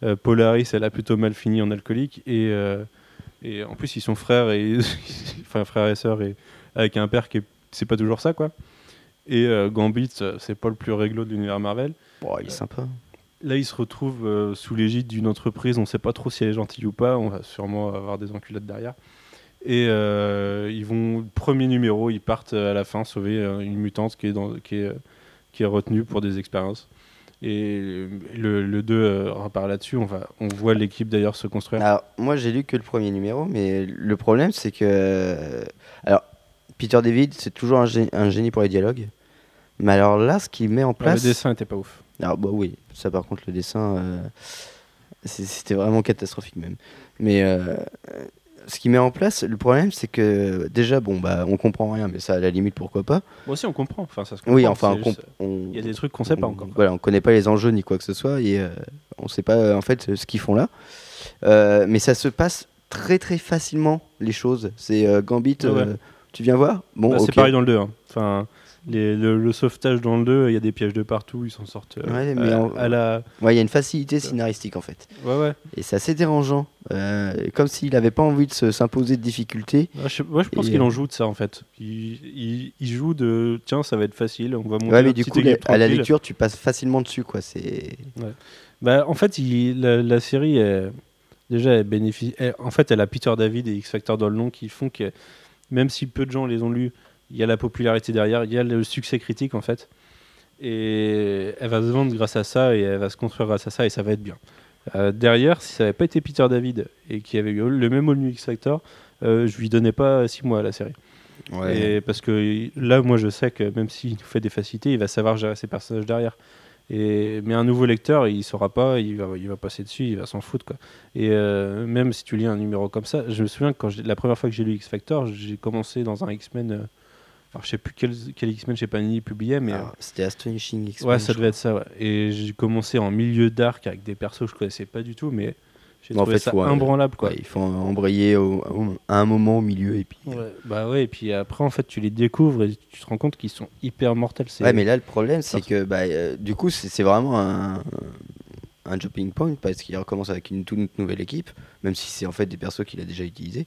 Speaker 3: Euh, Polaris, elle a plutôt mal fini en alcoolique. Et, euh, et en plus, ils sont frères et. enfin, frères et sœurs, et avec un père qui est. C'est pas toujours ça, quoi. Et Gambit, c'est pas le plus réglo de l'univers Marvel.
Speaker 2: Bon, il est sympa.
Speaker 3: Là, il se retrouve sous l'égide d'une entreprise. On sait pas trop si elle est gentille ou pas. On va sûrement avoir des enculades derrière. Et euh, ils vont, premier numéro, ils partent à la fin sauver euh, une mutante qui est, dans, qui, est, euh, qui est retenue pour des expériences. Et le, le 2 euh, repart là-dessus. On, va, on voit l'équipe d'ailleurs se construire.
Speaker 2: Alors, moi, j'ai lu que le premier numéro, mais le problème, c'est que. Alors, Peter David, c'est toujours un, gé- un génie pour les dialogues. Mais alors là, ce qu'il met en place.
Speaker 3: le dessin était pas ouf.
Speaker 2: Alors, bah oui, ça, par contre, le dessin, euh, c'était vraiment catastrophique, même. Mais euh, ce qu'il met en place, le problème, c'est que déjà, bon, bah, on comprend rien, mais ça, à la limite, pourquoi pas.
Speaker 3: Moi aussi, on comprend. Enfin, ça se
Speaker 2: Oui, enfin,
Speaker 3: juste-
Speaker 2: on-
Speaker 3: il y a des trucs qu'on sait pas encore.
Speaker 2: Voilà, on connaît pas les enjeux ni quoi que ce soit et euh, on sait pas en fait ce qu'ils font là. Euh, mais ça se passe très très facilement les choses. C'est euh, Gambit,
Speaker 3: Ouais,
Speaker 2: euh, tu viens voir? Bon,
Speaker 3: Bah. C'est pareil dans le 2. hein. Enfin, les- le, le sauvetage dans le 2, il y a des pièges de partout. Ils s'en sortent euh,
Speaker 2: Ouais, mais
Speaker 3: à,
Speaker 2: en-
Speaker 3: à la.
Speaker 2: Ouais, il y a une facilité scénaristique en fait.
Speaker 3: Ouais, ouais.
Speaker 2: Et c'est assez dérangeant. Euh, comme s'il avait pas envie de se- s'imposer de difficultés.
Speaker 3: Ouais, je, moi, je pense
Speaker 2: Et,
Speaker 3: qu'il
Speaker 2: euh,
Speaker 3: en joue de ça en fait. Il, il- il joue de tiens, ça va être facile, on va monter
Speaker 2: Ouais, mais du coup, à la lecture, tu passes facilement dessus quoi. C'est
Speaker 3: Bah, en fait, il- la, la série, est- déjà, elle bénéficie. elle- en fait, elle a Peter David et X Factor dans le nom qui font que même si peu de gens les ont lus, il y a la popularité derrière, il y a le succès critique en fait. Et elle va se vendre grâce à ça et elle va se construire grâce à ça et ça va être bien. Euh, derrière, si ça n'avait pas été Peter David et qu'il y avait eu le même All X Factor, euh, je lui donnais pas 6 mois à la série. Et parce que là, moi, je sais que même s'il nous fait des facilités, il va savoir gérer ses personnages derrière. Et, mais un nouveau lecteur, il saura pas, il va, il va passer dessus, il va s'en foutre. Quoi. Et euh, même si tu lis un numéro comme ça, je me souviens que quand la première fois que j'ai lu X Factor, j'ai commencé dans un X-Men. Euh, alors, je sais plus quel, quel X-Men chez Panini publiait, mais.
Speaker 2: Alors, C'était Astonishing
Speaker 3: euh,
Speaker 2: X-Men.
Speaker 3: ouais, ça devait être ça. ouais. Et j'ai commencé en milieu d'arc avec des persos que je connaissais pas du tout, mais j'ai
Speaker 2: Mais en
Speaker 3: trouvé
Speaker 2: fait,
Speaker 3: ça
Speaker 2: faut, euh,
Speaker 3: imbranlable. Quoi.
Speaker 2: Ouais, il faut embrayer au- au- à un moment au milieu et puis.
Speaker 3: Ouais, bah ouais, et puis après, en fait, tu les découvres et tu te rends compte qu'ils sont hyper mortels.
Speaker 2: Ouais, mais là, le problème, c'est que bah, euh, du coup, c'est c'est vraiment un, un jumping point parce qu'il recommence avec une toute nouvelle équipe, même si c'est en fait des persos qu'il a déjà utilisés.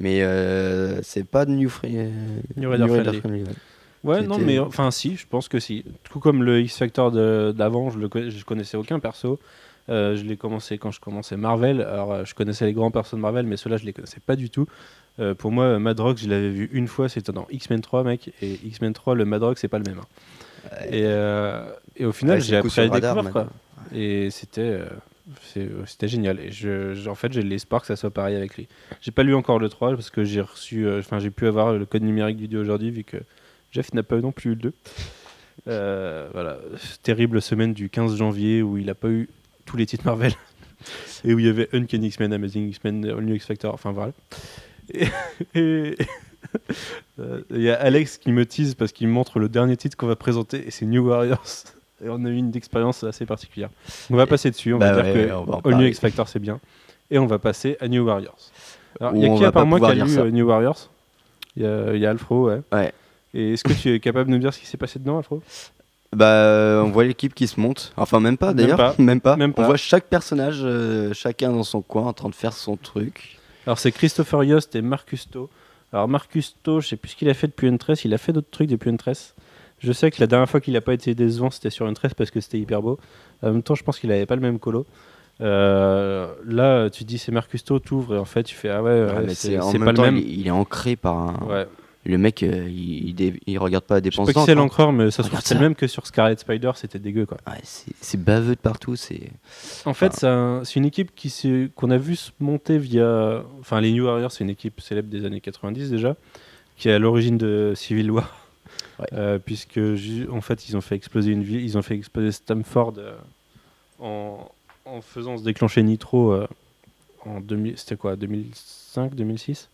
Speaker 2: Mais euh, c'est pas de New, Free, euh,
Speaker 3: New Raider friendly.
Speaker 2: friendly, ouais.
Speaker 3: Ouais, non, mais enfin, si, je pense que si. Tout comme le X-Factor de- d'avant, je, je connaissais aucun perso. Euh, je l'ai commencé quand je commençais Marvel. Alors, euh, je connaissais les grands persos de Marvel, mais ceux-là, je les connaissais pas du tout. Euh, pour moi, Madrox, je l'avais vu une fois, c'était dans X-Men 3, mec. Et X-Men 3, le Madrox, c'est pas le même. hein.
Speaker 2: Ouais.
Speaker 3: Et, euh, et au final,
Speaker 2: Ouais,
Speaker 3: j'ai appris à découvrir, quoi. Et c'était euh, c'était génial. Et en fait, j'ai l'espoir que ça soit pareil avec lui. J'ai pas lu encore le 3 parce que j'ai reçu, euh, enfin, j'ai pu avoir le code numérique du 2 aujourd'hui vu que Jeff n'a pas non plus eu le 2. Euh, voilà, terrible semaine du 15 janvier où il a pas eu tous les titres Marvel et où il y avait Uncanny X-Men, Amazing X-Men, All New X-Factor, enfin voilà. Et euh, il y a Alex qui me tease parce qu'il montre le dernier titre qu'on va présenter et c'est New Warriors. Et on a eu une expérience assez particulière. On va passer dessus, on
Speaker 2: Bah
Speaker 3: va dire
Speaker 2: ouais,
Speaker 3: que
Speaker 2: on
Speaker 3: All New
Speaker 2: parler.
Speaker 3: X-Factor c'est bien. Et on va passer à New Warriors. Alors, il y a
Speaker 2: on
Speaker 3: qui à part moi qui a lu
Speaker 2: lire ça.
Speaker 3: euh, New Warriors? Il y a, il y a Alfro, ouais.
Speaker 2: Ouais.
Speaker 3: Et est-ce que tu es capable de nous dire ce qui s'est passé dedans, Alfro?
Speaker 2: Bah, euh, on voit l'équipe qui se monte. Enfin, même pas
Speaker 3: Même
Speaker 2: d'ailleurs.
Speaker 3: pas.
Speaker 2: Même pas.
Speaker 3: Même
Speaker 2: On
Speaker 3: pas.
Speaker 2: voit chaque personnage, euh, chacun dans son coin, en train de faire son truc.
Speaker 3: Alors c'est Christopher Yost et Marcus To. Alors Marcus To, je sais plus ce qu'il a fait depuis une tresse, il a fait d'autres trucs depuis une tresse. Je sais que la dernière fois qu'il a pas été décevant, c'était sur une tresse parce que c'était hyper beau. En même temps, je pense qu'il avait pas le même colo. Euh, là, tu dis c'est Marcus To, t'ouvres et en fait tu fais ah ouais,
Speaker 2: Ah,
Speaker 3: ouais, c'est
Speaker 2: même
Speaker 3: pas
Speaker 2: temps,
Speaker 3: le même.
Speaker 2: Il, il est ancré par un.
Speaker 3: Ouais.
Speaker 2: Le mec, euh, il, il, regarde pas la
Speaker 3: Je sais
Speaker 2: dépense
Speaker 3: pas qui c'est
Speaker 2: hein.
Speaker 3: l'encreur, mais ça se trouve c'est le même que sur Scarlet Spider, c'était dégueu quoi.
Speaker 2: C'est baveux de partout. C'est.
Speaker 3: En fait, c'est un- c'est une équipe qu'on a vu se monter via. Enfin, les New Warriors, c'est une équipe célèbre des années 90 déjà, qui est à l'origine de Civil War.
Speaker 2: Ouais.
Speaker 3: Euh, puisque en fait, ils ont fait exploser une ville, ils ont fait exploser Stamford euh, en, en faisant se déclencher Nitro euh, en 2000, c'était quoi, 2005, 2006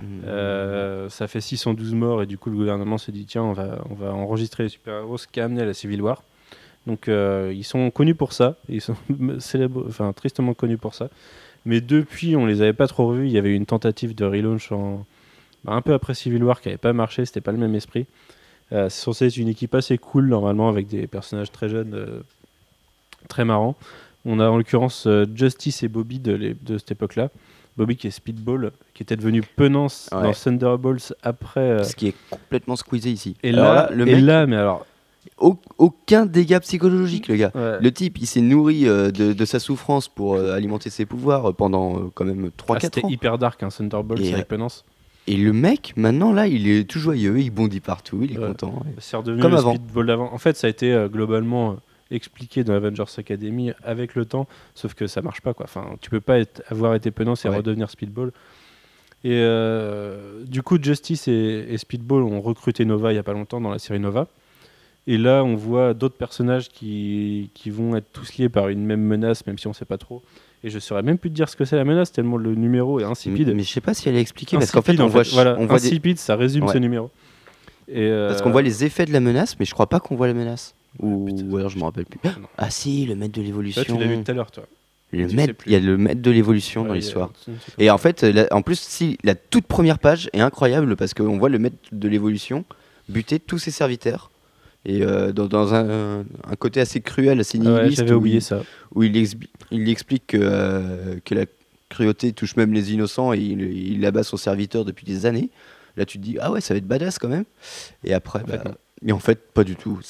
Speaker 2: Hmm.
Speaker 3: ça fait 612 morts et du coup le gouvernement s'est dit tiens on va, on va enregistrer les super-héros, ce qui a amené à la Civil War. Donc ils sont connus pour ça, ils sont célèbres, enfin tristement connus pour ça. Mais depuis on les avait pas trop revus, il y avait eu une tentative de relaunch en, bah, un peu après Civil War qui avait pas marché, c'était pas le même esprit. Euh, c'est censé être une équipe assez cool normalement avec des personnages très jeunes, euh, très marrants. On a en l'occurrence euh, Justice et Bobby de, les- de cette époque-là. Bobby qui est Speedball, qui était devenu Penance
Speaker 2: Ouais.
Speaker 3: dans Thunderbolts après.
Speaker 2: Ce qui est complètement squeezé ici.
Speaker 3: et
Speaker 2: Alors
Speaker 3: là,
Speaker 2: le
Speaker 3: et
Speaker 2: mec,
Speaker 3: là, mais alors,
Speaker 2: au- aucun dégât psychologique, le gars.
Speaker 3: ouais.
Speaker 2: Le type, il s'est nourri euh, de, de sa souffrance pour euh, alimenter ses pouvoirs pendant euh, quand même 3-4
Speaker 3: Ah, c'était hyper dark, un Thunderbolts
Speaker 2: Et,
Speaker 3: avec Penance.
Speaker 2: Et le mec, maintenant, là, il est tout joyeux, il bondit partout, il est
Speaker 3: Ouais.
Speaker 2: content.
Speaker 3: C'est redevenu
Speaker 2: comme
Speaker 3: le
Speaker 2: avant.
Speaker 3: Speedball d'avant. En fait, ça a été euh, globalement euh, expliqué dans Avengers Academy avec le temps, sauf que ça marche pas quoi. Enfin, tu peux pas être- avoir été Penance et
Speaker 2: Ouais.
Speaker 3: redevenir Speedball. Et euh, du coup, Justice et, et Speedball ont recruté Nova il y a pas longtemps dans la série Nova. Et là, on voit d'autres personnages qui, qui vont être tous liés par une même menace, même si on sait pas trop. Et je saurais même plus te dire ce que c'est la menace, tellement le numéro est insipide.
Speaker 2: Mais, mais je sais pas si elle est expliquée, parce qu'en fait, on
Speaker 3: en
Speaker 2: voit,
Speaker 3: voilà,
Speaker 2: on voit des-
Speaker 3: insipide, ça résume
Speaker 2: Ouais.
Speaker 3: ce numéro. Et
Speaker 2: parce
Speaker 3: euh,
Speaker 2: qu'on voit les effets de la menace, mais je crois pas qu'on voit la menace. Ou,
Speaker 3: putain,
Speaker 2: ou alors je me rappelle plus.
Speaker 3: non.
Speaker 2: Ah si, le maître de l'évolution.
Speaker 3: tu l'as vu tout à l'heure, toi.
Speaker 2: Le maître, il y a le maître de l'évolution dans l'histoire. Et en fait, la- en plus, si la toute première page est incroyable parce qu'on voit le maître de l'évolution buter tous ses serviteurs. Et euh, dans, dans un, un côté assez cruel, assez
Speaker 3: ouais,
Speaker 2: nihiliste, où, il,
Speaker 3: ça.
Speaker 2: où il, expli- il explique que, euh, que la cruauté touche même les innocents et il, il abat son serviteur depuis des années. Là, tu te dis, ah ouais, ça va être badass quand même. Et après,
Speaker 3: En
Speaker 2: bah,
Speaker 3: non.
Speaker 2: mais en fait, pas du tout.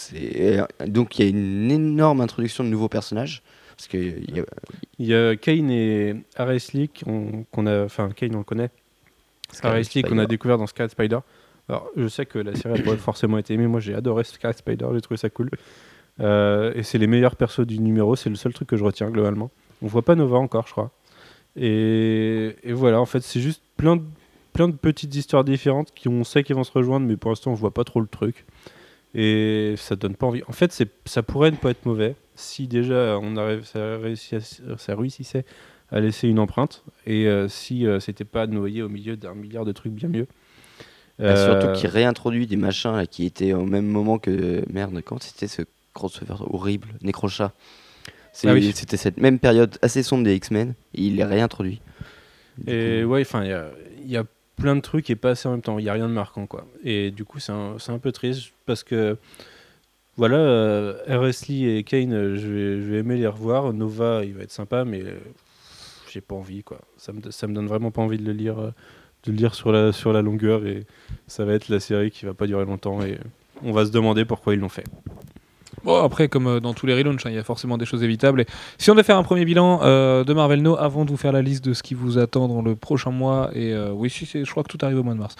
Speaker 2: Donc, il y a une énorme introduction de nouveaux personnages. Parce que il y a-
Speaker 3: Il y a Kane et Ares Lee qu'on a. Enfin, Kane, on le connaît. Ares Lee qu'on a découvert dans Scarlet Spider. Alors, je sais que la série a pas forcément été aimée. Moi, j'ai adoré Scarlet Spider. J'ai trouvé ça cool. Euh, et c'est les meilleurs persos du numéro. C'est le seul truc que je retiens globalement. On voit pas Nova encore, je crois. Et, voilà, en fait, c'est juste plein de, petites histoires différentes qui on sait qu'ils vont se rejoindre, mais pour l'instant, on voit pas trop le truc. Et ça donne pas envie. En fait, ça pourrait ne pas être mauvais si déjà on arrive, ça, à- ça réussissait à laisser une empreinte et euh, si euh, c'était pas noyé au milieu d'un milliard de trucs bien mieux.
Speaker 2: Bah, surtout
Speaker 3: Euh,
Speaker 2: qu'il réintroduit des machins là, qui étaient au même moment que. Merde, quand c'était ce crossover horrible, Necrochat C'est-
Speaker 3: Ah oui.
Speaker 2: C'était cette même période assez sombre des X-Men, il les réintroduit. Du
Speaker 3: Et
Speaker 2: coup,
Speaker 3: ouais, enfin, il y a, il y a plein de trucs et pas assez en même temps. Il y a rien de marquant, quoi. Et du coup, c'est un, un peu triste parce que voilà, euh, R.S. Lee et Kane, euh, je vais, je vais aimer les revoir. Nova, il va être sympa, mais euh, j'ai pas envie, quoi. Ça me, ça me donne vraiment pas envie de le lire, euh, de le lire sur la, sur la longueur, et ça va être la série qui va pas durer longtemps, et on va se demander pourquoi ils l'ont fait.
Speaker 1: Bon, après, comme euh, dans tous les relaunchs, hein, il y a forcément des choses évitables. Et si on devait faire un premier bilan euh, de Marvel No, avant de vous faire la liste de ce qui vous attend dans le prochain mois, et euh, oui, si, je crois que tout arrive au mois de mars.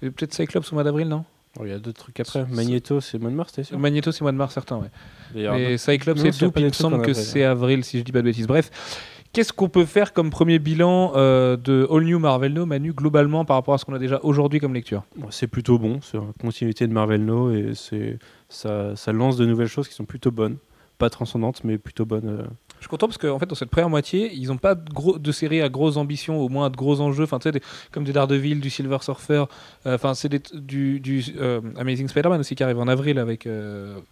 Speaker 1: Peut-être Cyclops au mois d'avril, non?
Speaker 3: Alors, Il y a d'autres trucs après. Magneto, c'est mois de mars, t'es sûr?
Speaker 1: Magneto, c'est mois de mars, certain, ouais. Et Cyclops et
Speaker 3: pas
Speaker 1: il me semble que c'est avril, si je dis pas de bêtises. Bref, qu'est-ce qu'on peut faire comme premier bilan euh, de All New Marvel No, Manu, globalement, par rapport à ce qu'on a déjà aujourd'hui comme lecture?
Speaker 3: C'est plutôt bon, c'est une continuité de Marvel No et ça, ça lance de nouvelles choses qui sont plutôt bonnes, pas transcendantes mais plutôt bonnes. euh.
Speaker 1: Je suis content parce qu'en fait, dans cette première moitié, ils n'ont pas de, séries à grosses ambitions, au moins de gros enjeux. Enfin, comme des Daredevil, du Silver Surfer. euh, Enfin, c'est du, euh, Amazing Spider-Man aussi qui arrive en avril avec.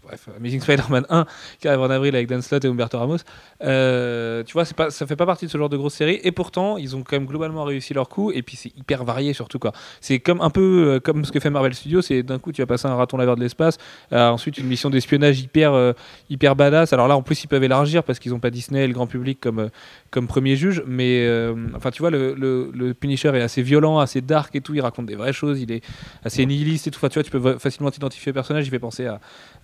Speaker 1: bref, Amazing Spider-Man 1 qui arrive en avril avec Dan Slott et Humberto Ramos. Tu vois, pas, ça fait pas partie de ce genre de grosses séries. Et pourtant, ils ont quand même globalement réussi leur coup. Et puis, c'est hyper varié surtout. quoi. C'est un peu comme ce que fait Marvel Studios. C'est d'un coup, tu vas passer un raton laveur de l'espace. ensuite, une mission d'espionnage hyper. hyper badass. Alors là, en plus, ils peuvent élargir parce qu'ils n'ont pas Disney et le grand public comme, euh, comme premier juge. Mais euh, enfin, tu vois, le, Punisher est assez violent, assez dark et tout. Il raconte des vraies choses. Il est assez nihiliste et tout. Enfin, tu vois, tu peux facilement t'identifier au personnage. Il fait penser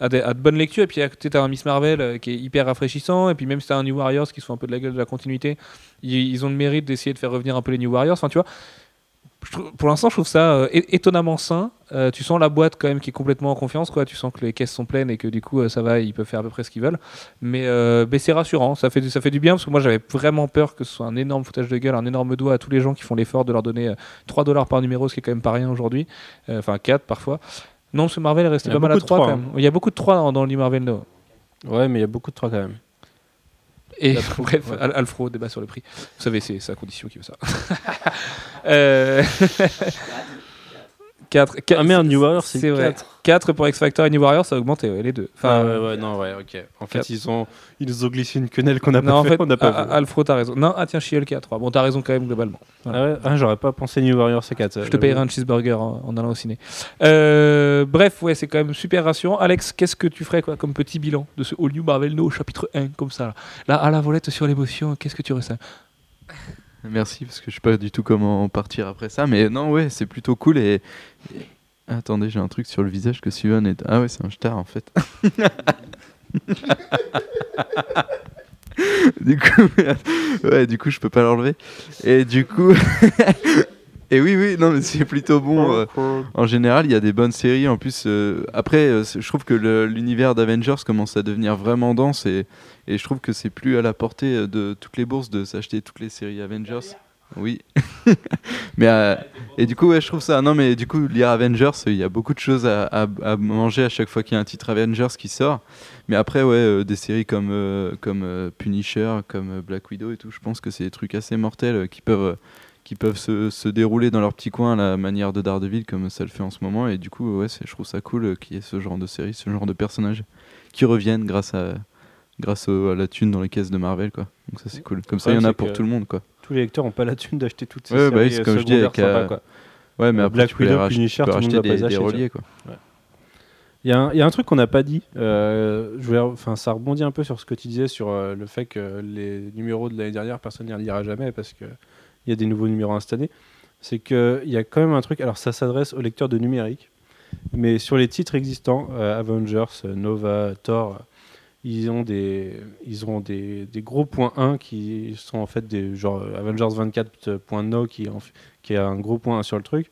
Speaker 1: à, de bonnes lectures. Et puis à côté, tu as un Miss Marvel euh, qui est hyper rafraîchissant. Et puis même si tu as un New Warriors qui se fout un peu de la gueule de la continuité, ils, ils ont le mérite d'essayer de faire revenir un peu les New Warriors. Enfin, tu vois. Trouve- pour l'instant, je trouve ça euh, étonnamment sain. Euh, tu sens la boîte quand même qui est complètement en confiance, quoi. Tu sens que les caisses sont pleines et que du coup, euh, ça va, ils peuvent faire à peu près ce qu'ils veulent. Mais, mais c'est rassurant, ça fait, du- ça fait du bien parce que moi, j'avais vraiment peur que ce soit un énorme foutage de gueule, un énorme doigt à tous les gens qui font l'effort de leur donner euh, 3 dollars par numéro, ce qui est quand même pas rien aujourd'hui. Enfin, 4 parfois. Non, ce Marvel est resté pas mal à
Speaker 3: beaucoup de
Speaker 1: 3
Speaker 3: trois,
Speaker 1: quand même. Il y a beaucoup de 3 dans, dans le New Marvel No.
Speaker 3: Ouais, mais il y a beaucoup de trois quand même.
Speaker 1: Et
Speaker 3: La-
Speaker 1: bref,
Speaker 3: ouais.
Speaker 1: Al- Alfro débat sur le prix. Vous savez, c'est sa condition qui veut ça. euh... 4,
Speaker 3: Ah merde, New Warrior, c'est
Speaker 1: C'est vrai.
Speaker 3: 4.
Speaker 1: 4 pour X Factor et New Warrior, ça a augmenté, ouais, les deux.
Speaker 3: Enfin,
Speaker 1: Enfin,
Speaker 3: ouais, ouais, non, ouais, ok. En fait, ils ont, ils nous ont glissé une quenelle qu'on n'a pas
Speaker 1: en
Speaker 3: fait,
Speaker 1: fait,
Speaker 3: on n'a pas
Speaker 1: ah,
Speaker 3: vu.
Speaker 1: ah, Alfro, t'as raison. Non, ah tiens, She-Hulk à 3. Bon, t'as raison quand même, globalement.
Speaker 3: Ah ouais, ah, j'aurais pas pensé New Warrior C4.
Speaker 1: Je te payerai un cheeseburger en, en allant au ciné. Euh, bref, ouais, c'est quand même super rassurant. Alex, qu'est-ce que tu ferais quoi, comme petit bilan de ce All New Marvel No chapitre 1, comme ça Là, Là, à la volette sur l'émotion, qu'est-ce que tu ressens?
Speaker 4: Merci, parce que je sais pas du tout comment partir après ça. Mais non, ouais, c'est plutôt cool. Et, Attendez, j'ai un truc sur le visage que Steven est. Ah ouais, c'est un star en fait. du coup, ouais, du coup, je peux pas l'enlever. Et du coup. Et oui, oui, non, mais c'est plutôt bon. euh, en général, il y a des bonnes séries. En plus, euh, après, euh, je trouve que l'univers d'Avengers commence à devenir vraiment dense et, et je trouve que c'est plus à la portée euh, de toutes les bourses de s'acheter toutes les séries Avengers. Oui. mais euh, et du coup, ouais, je trouve ça. Non, mais du coup, lire Avengers, il y a beaucoup de choses à, à- à manger à chaque fois qu'il y a un titre Avengers qui sort. Mais après, ouais, euh, des séries comme euh, comme Punisher, comme Black Widow et tout, je pense que c'est des trucs assez mortels qui peuvent qui peuvent se, se dérouler dans leur petit coin à la manière de Daredevil comme ça le fait en ce moment et du coup ouais je trouve ça cool qu'il y ait ce genre de série ce genre de personnages qui reviennent grâce à grâce au- à la thune dans les caisses de Marvel quoi donc ça c'est cool comme ça il y en a pour tout le monde quoi
Speaker 3: Tous les lecteurs n'ont pas la thune d'acheter toutes ces
Speaker 4: Ouais, bah oui,
Speaker 3: séries
Speaker 4: c'est comme je dis, avec, euh,
Speaker 3: quoi.
Speaker 4: ouais mais
Speaker 3: Euh,
Speaker 4: après
Speaker 3: Black
Speaker 4: tu peux les
Speaker 3: Widow, Punisher,
Speaker 4: tu peux
Speaker 3: pas
Speaker 4: des,
Speaker 3: les
Speaker 4: des
Speaker 3: acheter,
Speaker 4: reliés quoi
Speaker 3: Il y, a un- il y a un truc qu'on n'a pas dit. euh, je voulais- enfin, ça rebondit un peu sur ce que tu disais sur euh, le fait que les numéros de l'année dernière, personne n'y lira jamais parce qu'il y a des nouveaux numéros installés. C'est qu'il y a quand même un truc. Alors, ça s'adresse aux lecteurs de numérique, mais sur les titres existants, euh, Avengers, euh, Nova, Thor, euh, ils ont des, ils ont des, gros points 1 qui sont en fait des genre Avengers 24.no qui, qui a un gros point 1 sur le truc.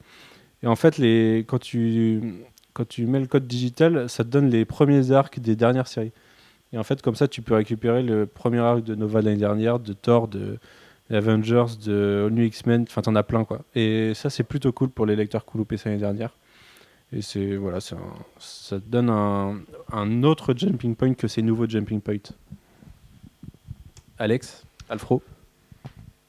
Speaker 3: Et en fait, les, quand tu quand tu mets le code digital, ça te donne les premiers arcs des dernières séries. Et en fait, comme ça, tu peux récupérer le premier arc de Nova l'année dernière, de Thor, de Avengers, de All New X-Men, enfin, t'en as plein, quoi. Et ça, c'est plutôt cool pour les lecteurs ça l'année dernière. Et c'est, voilà, un- ça donne un, un autre jumping point que ces nouveaux jumping points. Alex Alfro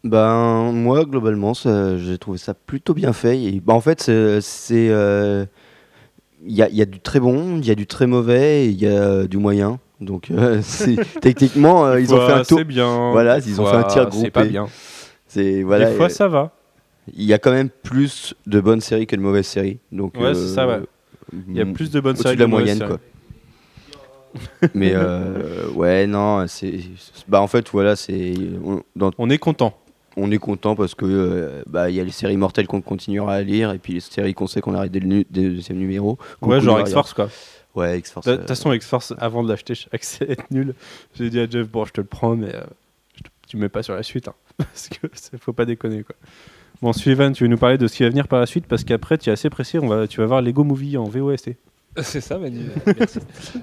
Speaker 2: Ben, moi, globalement, j'ai trouvé ça plutôt bien fait. Et, bah, en fait, c'est. c'est, euh, Il y, a, il y a du très bon, il y a du très mauvais, il y a du moyen. Donc, euh, techniquement, euh, ils ont fait un tour.
Speaker 3: Bien.
Speaker 2: Voilà, ils ont fait un tir
Speaker 3: C'est pas
Speaker 2: groupé.
Speaker 3: bien.
Speaker 2: C'est voilà.
Speaker 3: Des fois,
Speaker 2: euh,
Speaker 3: ça va.
Speaker 2: Il y a quand même plus de bonnes séries que de mauvaises séries. Donc,
Speaker 3: Ouais, c'est ça, ouais. Il y a plus de bonnes séries
Speaker 2: de la
Speaker 3: que mauvaises
Speaker 2: moyenne,
Speaker 3: séries.
Speaker 2: quoi. Mais euh, ouais, non, c'est. Bah, en fait, voilà, c'est. On, dans-
Speaker 3: On est content.
Speaker 2: on est content parce que euh, bah, il y a les séries mortelles qu'on continuera à lire et puis les séries qu'on sait qu'on arrête dès le, deuxième numéro.
Speaker 3: Ouais, genre X-Force quoi.
Speaker 2: Ouais, X-Force.
Speaker 3: De
Speaker 2: euh,
Speaker 3: toute façon, X-Force, avant de l'acheter, être nul. J'ai dit à Jeff, bon, je te le prends, mais euh, tu me mets pas sur la suite. hein, parce que faut pas déconner quoi. Bon, Sullivan, tu veux nous parler de ce qui va venir par la suite Parce qu'après, tu es assez pressé, on va, tu vas voir Lego Movie en VOST.
Speaker 1: C'est ça, Manu. Merci.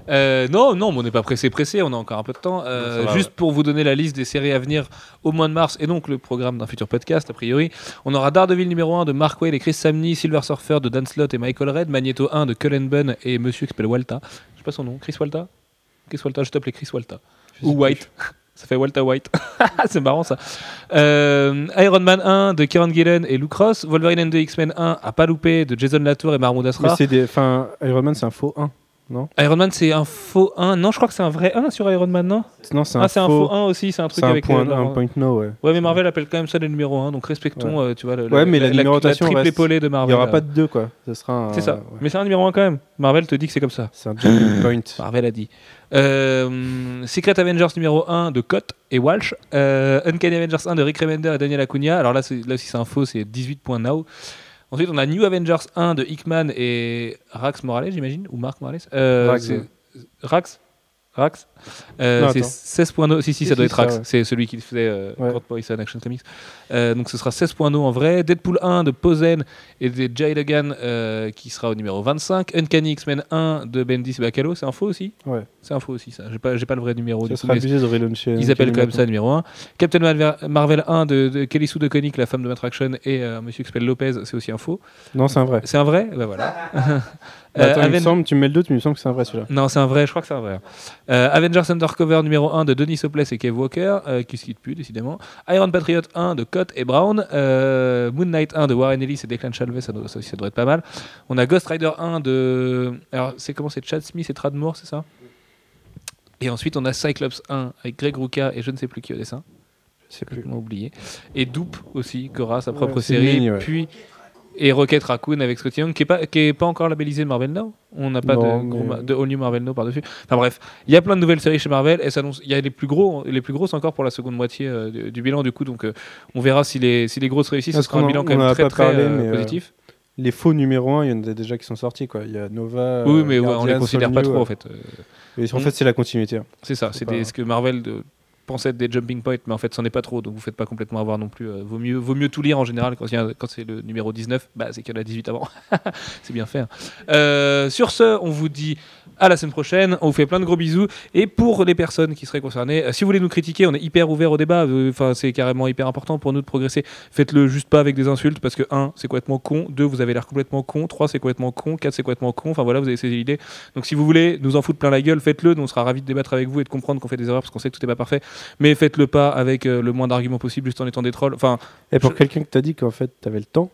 Speaker 1: Euh, non, non, mais on n'est pas pressé, pressé. On a encore un peu de temps. Euh,
Speaker 3: va,
Speaker 1: juste pour vous donner la liste des séries à venir au mois de mars et donc le programme d'un futur podcast, a priori. On aura Daredevil numéro 1 de Mark Wade et Chris Samney, Silver Surfer de Dan Slott et Michael Red, Magneto 1 de Cullen Bunn et Monsieur qui s'appelle Walta. Je sais pas son nom. Chris Walta? Chris Walta. Je t'appelais Chris Walta. Ou White. Ça fait Walter White. c'est marrant ça. Euh, Iron Man 1 de Kieran Gillen et Luke Ross. Wolverine and the X-Men 1 à pas louper de Jason Latour et Mahmoud Asrar.
Speaker 3: Iron Man, c'est un faux 1.
Speaker 1: Iron Man, c'est un faux 1. Non, je crois que c'est un vrai 1 sur Iron Man, non
Speaker 3: Non, c'est un,
Speaker 1: Ah, c'est un
Speaker 3: faux.
Speaker 1: faux 1 aussi, c'est un truc
Speaker 3: un
Speaker 1: avec.
Speaker 3: point,
Speaker 1: leur-
Speaker 3: un point no, ouais.
Speaker 1: Ouais, mais Marvel appelle quand même ça le numéro 1, donc respectons, euh, tu vois, le,
Speaker 3: Ouais, mais la numérotation
Speaker 1: triple
Speaker 3: reste-
Speaker 1: épaulée de
Speaker 3: Il
Speaker 1: Marvel.
Speaker 3: n'y aura
Speaker 1: euh,
Speaker 3: pas de 2, quoi. Ce.
Speaker 1: C'est ça.
Speaker 3: ouais.
Speaker 1: Mais c'est un numéro 1 quand même. Marvel te dit que c'est comme ça.
Speaker 3: C'est un point.
Speaker 1: Marvel a dit. Euh, Secret Avengers numéro 1 de Cott et Walsh. Euh, Uncanny Avengers 1 de Rick Remender et Daniel Acuna. Alors là, là aussi, c'est un faux, c'est 18.now. Ensuite, on a New Avengers 1 de Hickman et Rax Morales, j'imagine, ou Mark Morales. Euh.
Speaker 3: Rax
Speaker 1: Rax Euh, C'est
Speaker 3: attends.
Speaker 1: 16.0. Si, si, ça doit être
Speaker 3: ouais.
Speaker 1: C'est celui qui faisait euh,
Speaker 3: Ouais.
Speaker 1: Grant Morrison Action Comics. Euh, donc ce sera 16.0 en vrai. Deadpool 1 de Posen et de Jay Logan euh, qui sera au numéro 25. Uncanny X-Men 1 de Bendis Bacalo. C'est un faux aussi?
Speaker 3: Ouais.
Speaker 1: C'est un faux aussi, ça. J'ai pas, pas le vrai numéro.
Speaker 3: Ça
Speaker 1: du coup,
Speaker 3: sera
Speaker 1: mais
Speaker 3: abusé de
Speaker 1: ils appellent quand même ça numéro 1. Captain Marvel- Marvel 1 de, de Kelly Sue DeConnick, la femme de Matt Action, et euh, un monsieur qui s'appelle Lopez, c'est aussi un faux.
Speaker 3: Non, c'est un vrai.
Speaker 1: C'est un vrai? Ben voilà.
Speaker 3: Bah, attends,
Speaker 1: Euh,
Speaker 3: il me
Speaker 1: Aven-
Speaker 3: semble, tu me mets le doute, mais il me semble que c'est un vrai celui-là.
Speaker 1: Non, c'est un vrai, je crois que c'est un vrai. Euh, Avengers Undercover numéro 1 de Denis Soples et Kev Walker, euh, qui se quitte plus décidément. Iron Patriot 1 de Cott et Brown. Euh, Moon Knight 1 de Warren Ellis et Declan Shalvey, ça, doit- ça aussi ça doit être pas mal. On a Ghost Rider 1 de. Alors, c'est comment c'est Chad Smith et Trad Moore, c'est ça? Et ensuite, on a Cyclops 1 avec Greg Rucka et je ne sais plus qui au dessin.
Speaker 3: Je sais plus.
Speaker 1: complètement oublié. Et Doop aussi, qui aura sa propre série.
Speaker 3: mini, ouais.
Speaker 1: Puis. Et Rocket Raccoon avec Scotty Young, qui est pas, qui est pas encore labellisé Marvel Now. On n'a pas
Speaker 3: Non,
Speaker 1: de, gros
Speaker 3: mais-
Speaker 1: de All New Marvel Now par-dessus. Enfin bref, il y a plein de nouvelles séries chez Marvel. Et il y a les plus, gros, les plus grosses encore pour la seconde moitié euh, du, du bilan. Du coup, donc euh, on verra si les, si les grosses réussissent. Ce sera un bilan quand même très, très
Speaker 3: parlé,
Speaker 1: euh, positif.
Speaker 3: Les faux numéro 1, il y en a déjà qui sont sortis. Quoi. Il y a Nova.
Speaker 1: oui, mais on les
Speaker 3: Guardians,
Speaker 1: considère pas
Speaker 3: New,
Speaker 1: trop en fait.
Speaker 3: Et en
Speaker 1: Mm.
Speaker 3: fait, c'est la continuité. hein.
Speaker 1: C'est ça, c'est
Speaker 3: pas-
Speaker 1: ce que Marvel de- pensait être des jumping points, mais en fait, c'en est pas trop, donc vous faites pas complètement avoir non plus. euh, vaut, mieux, vaut mieux tout lire en général quand, c'est le numéro 19, bah, c'est qu'il y en a 18 avant. c'est bien fait. hein. Euh, sur ce, on vous dit à la semaine prochaine, on vous fait plein de gros bisous, et pour les personnes qui seraient concernées, euh, si vous voulez nous critiquer, on est hyper ouvert au débat, enfin, c'est carrément hyper important pour nous de progresser. Faites-le juste pas avec des insultes, parce que 1, c'est complètement con, 2, vous avez l'air complètement con, 3, c'est complètement con, 4, c'est complètement con, enfin voilà, vous avez saisi l'idée. Donc si vous voulez nous en foutre plein la gueule, faites-le. Nous, on sera ravis de débattre avec vous et de comprendre qu'on fait des erreurs parce qu'on sait que tout n'est pas parfait. Mais faites-le pas avec euh, le moins d'arguments possible, juste en étant des trolls. Enfin,
Speaker 3: Et pour
Speaker 1: Je-
Speaker 3: quelqu'un qui t'a dit qu'en fait, t'avais le temps,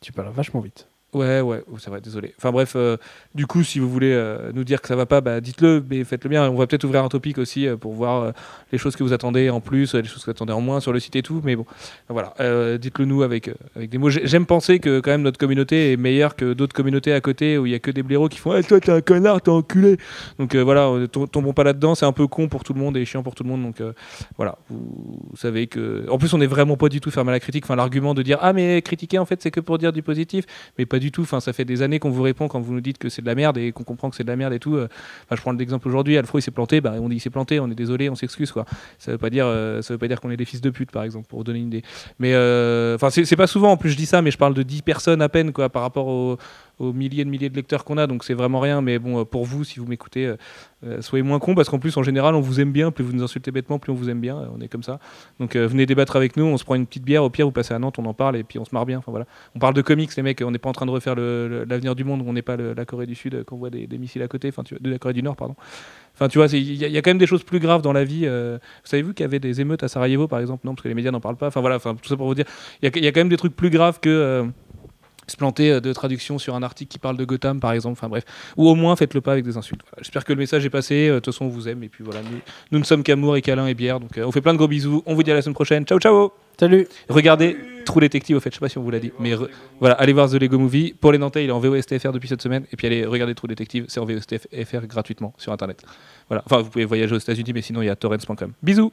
Speaker 3: tu parles vachement vite.
Speaker 1: Ouais, ouais, oh, c'est vrai, désolé. Enfin bref, euh, du coup, si vous voulez euh, nous dire que ça va pas, bah, dites-le, mais faites-le bien. On va peut-être ouvrir un topic aussi euh, pour voir les choses que vous attendez en plus, les choses que vous attendez en moins sur le site et tout. Mais bon, voilà, dites-le nous avec, avec des mots. J'ai- J'aime penser que quand même notre communauté est meilleure que d'autres communautés à côté où il y a que des blaireaux qui font Eh, toi t'es un connard, t'es enculé. Donc voilà, tom- tombons pas là-dedans. C'est un peu con pour tout le monde et chiant pour tout le monde. Donc voilà, vous, vous savez que. En plus, on n'est vraiment pas du tout fermé à la critique. Enfin, l'argument de dire ah mais critiquer en fait c'est que pour dire du positif, mais pas du tout. Enfin, ça fait des années qu'on vous répond quand vous nous dites que c'est de la merde et qu'on comprend que c'est de la merde et tout. Euh, Enfin, je prends l'exemple aujourd'hui. Alfro il s'est planté, bah on dit il s'est planté, on est désolé, on s'excuse quoi. Ça veut pas dire, euh, ça veut pas dire qu'on est des fils de pute par exemple pour vous donner une idée. Mais euh, enfin c'est pas souvent en plus je dis ça, mais je parle de 10 personnes à peine quoi par rapport aux, aux milliers de milliers de lecteurs qu'on a, donc c'est vraiment rien. Mais bon, euh, pour vous, si vous m'écoutez, euh, euh, soyez moins con parce qu'en plus en général on vous aime bien, plus vous nous insultez bêtement, plus on vous aime bien. on est comme ça. Donc venez débattre avec nous, on se prend une petite bière, au pire vous passez à Nantes, on en parle et puis on se marre bien. Enfin voilà. On parle de comics, les mecs, on n'est pas en train de refaire l'avenir du monde, on n'est pas la Corée du Sud qu'on voit des, missiles à côté, enfin de la Corée du Nord, pardon. Enfin tu vois, il y, a- quand même des choses plus graves dans la vie. Savez-vous qu'il y avait des émeutes à Sarajevo par exemple? Non, parce que les médias n'en parlent pas. Enfin voilà, enfin, tout ça pour vous dire, il y, y a quand même des trucs plus graves que. Se planter euh, de traduction sur un article qui parle de Gotham, par exemple. Enfin bref. Ou au moins, faites-le pas avec des insultes. Voilà. J'espère que le message est passé. Euh, De toute façon, on vous aime. Et puis voilà, nous, nous ne sommes qu'amour et câlin et bière. Donc euh, on fait plein de gros bisous. On vous dit à la semaine prochaine. Ciao, ciao
Speaker 3: Salut
Speaker 1: Regardez True Detective, au fait, je sais pas si on vous l'a dit, mais re- voilà, allez voir The Lego Movie. Pour les Nantais, il est en VOSTFR depuis cette semaine, et puis allez regarder True Detective, c'est en VOSTFR gratuitement sur internet. Voilà, enfin, vous pouvez voyager aux États-Unis, mais sinon il y a torrents.com. Bisous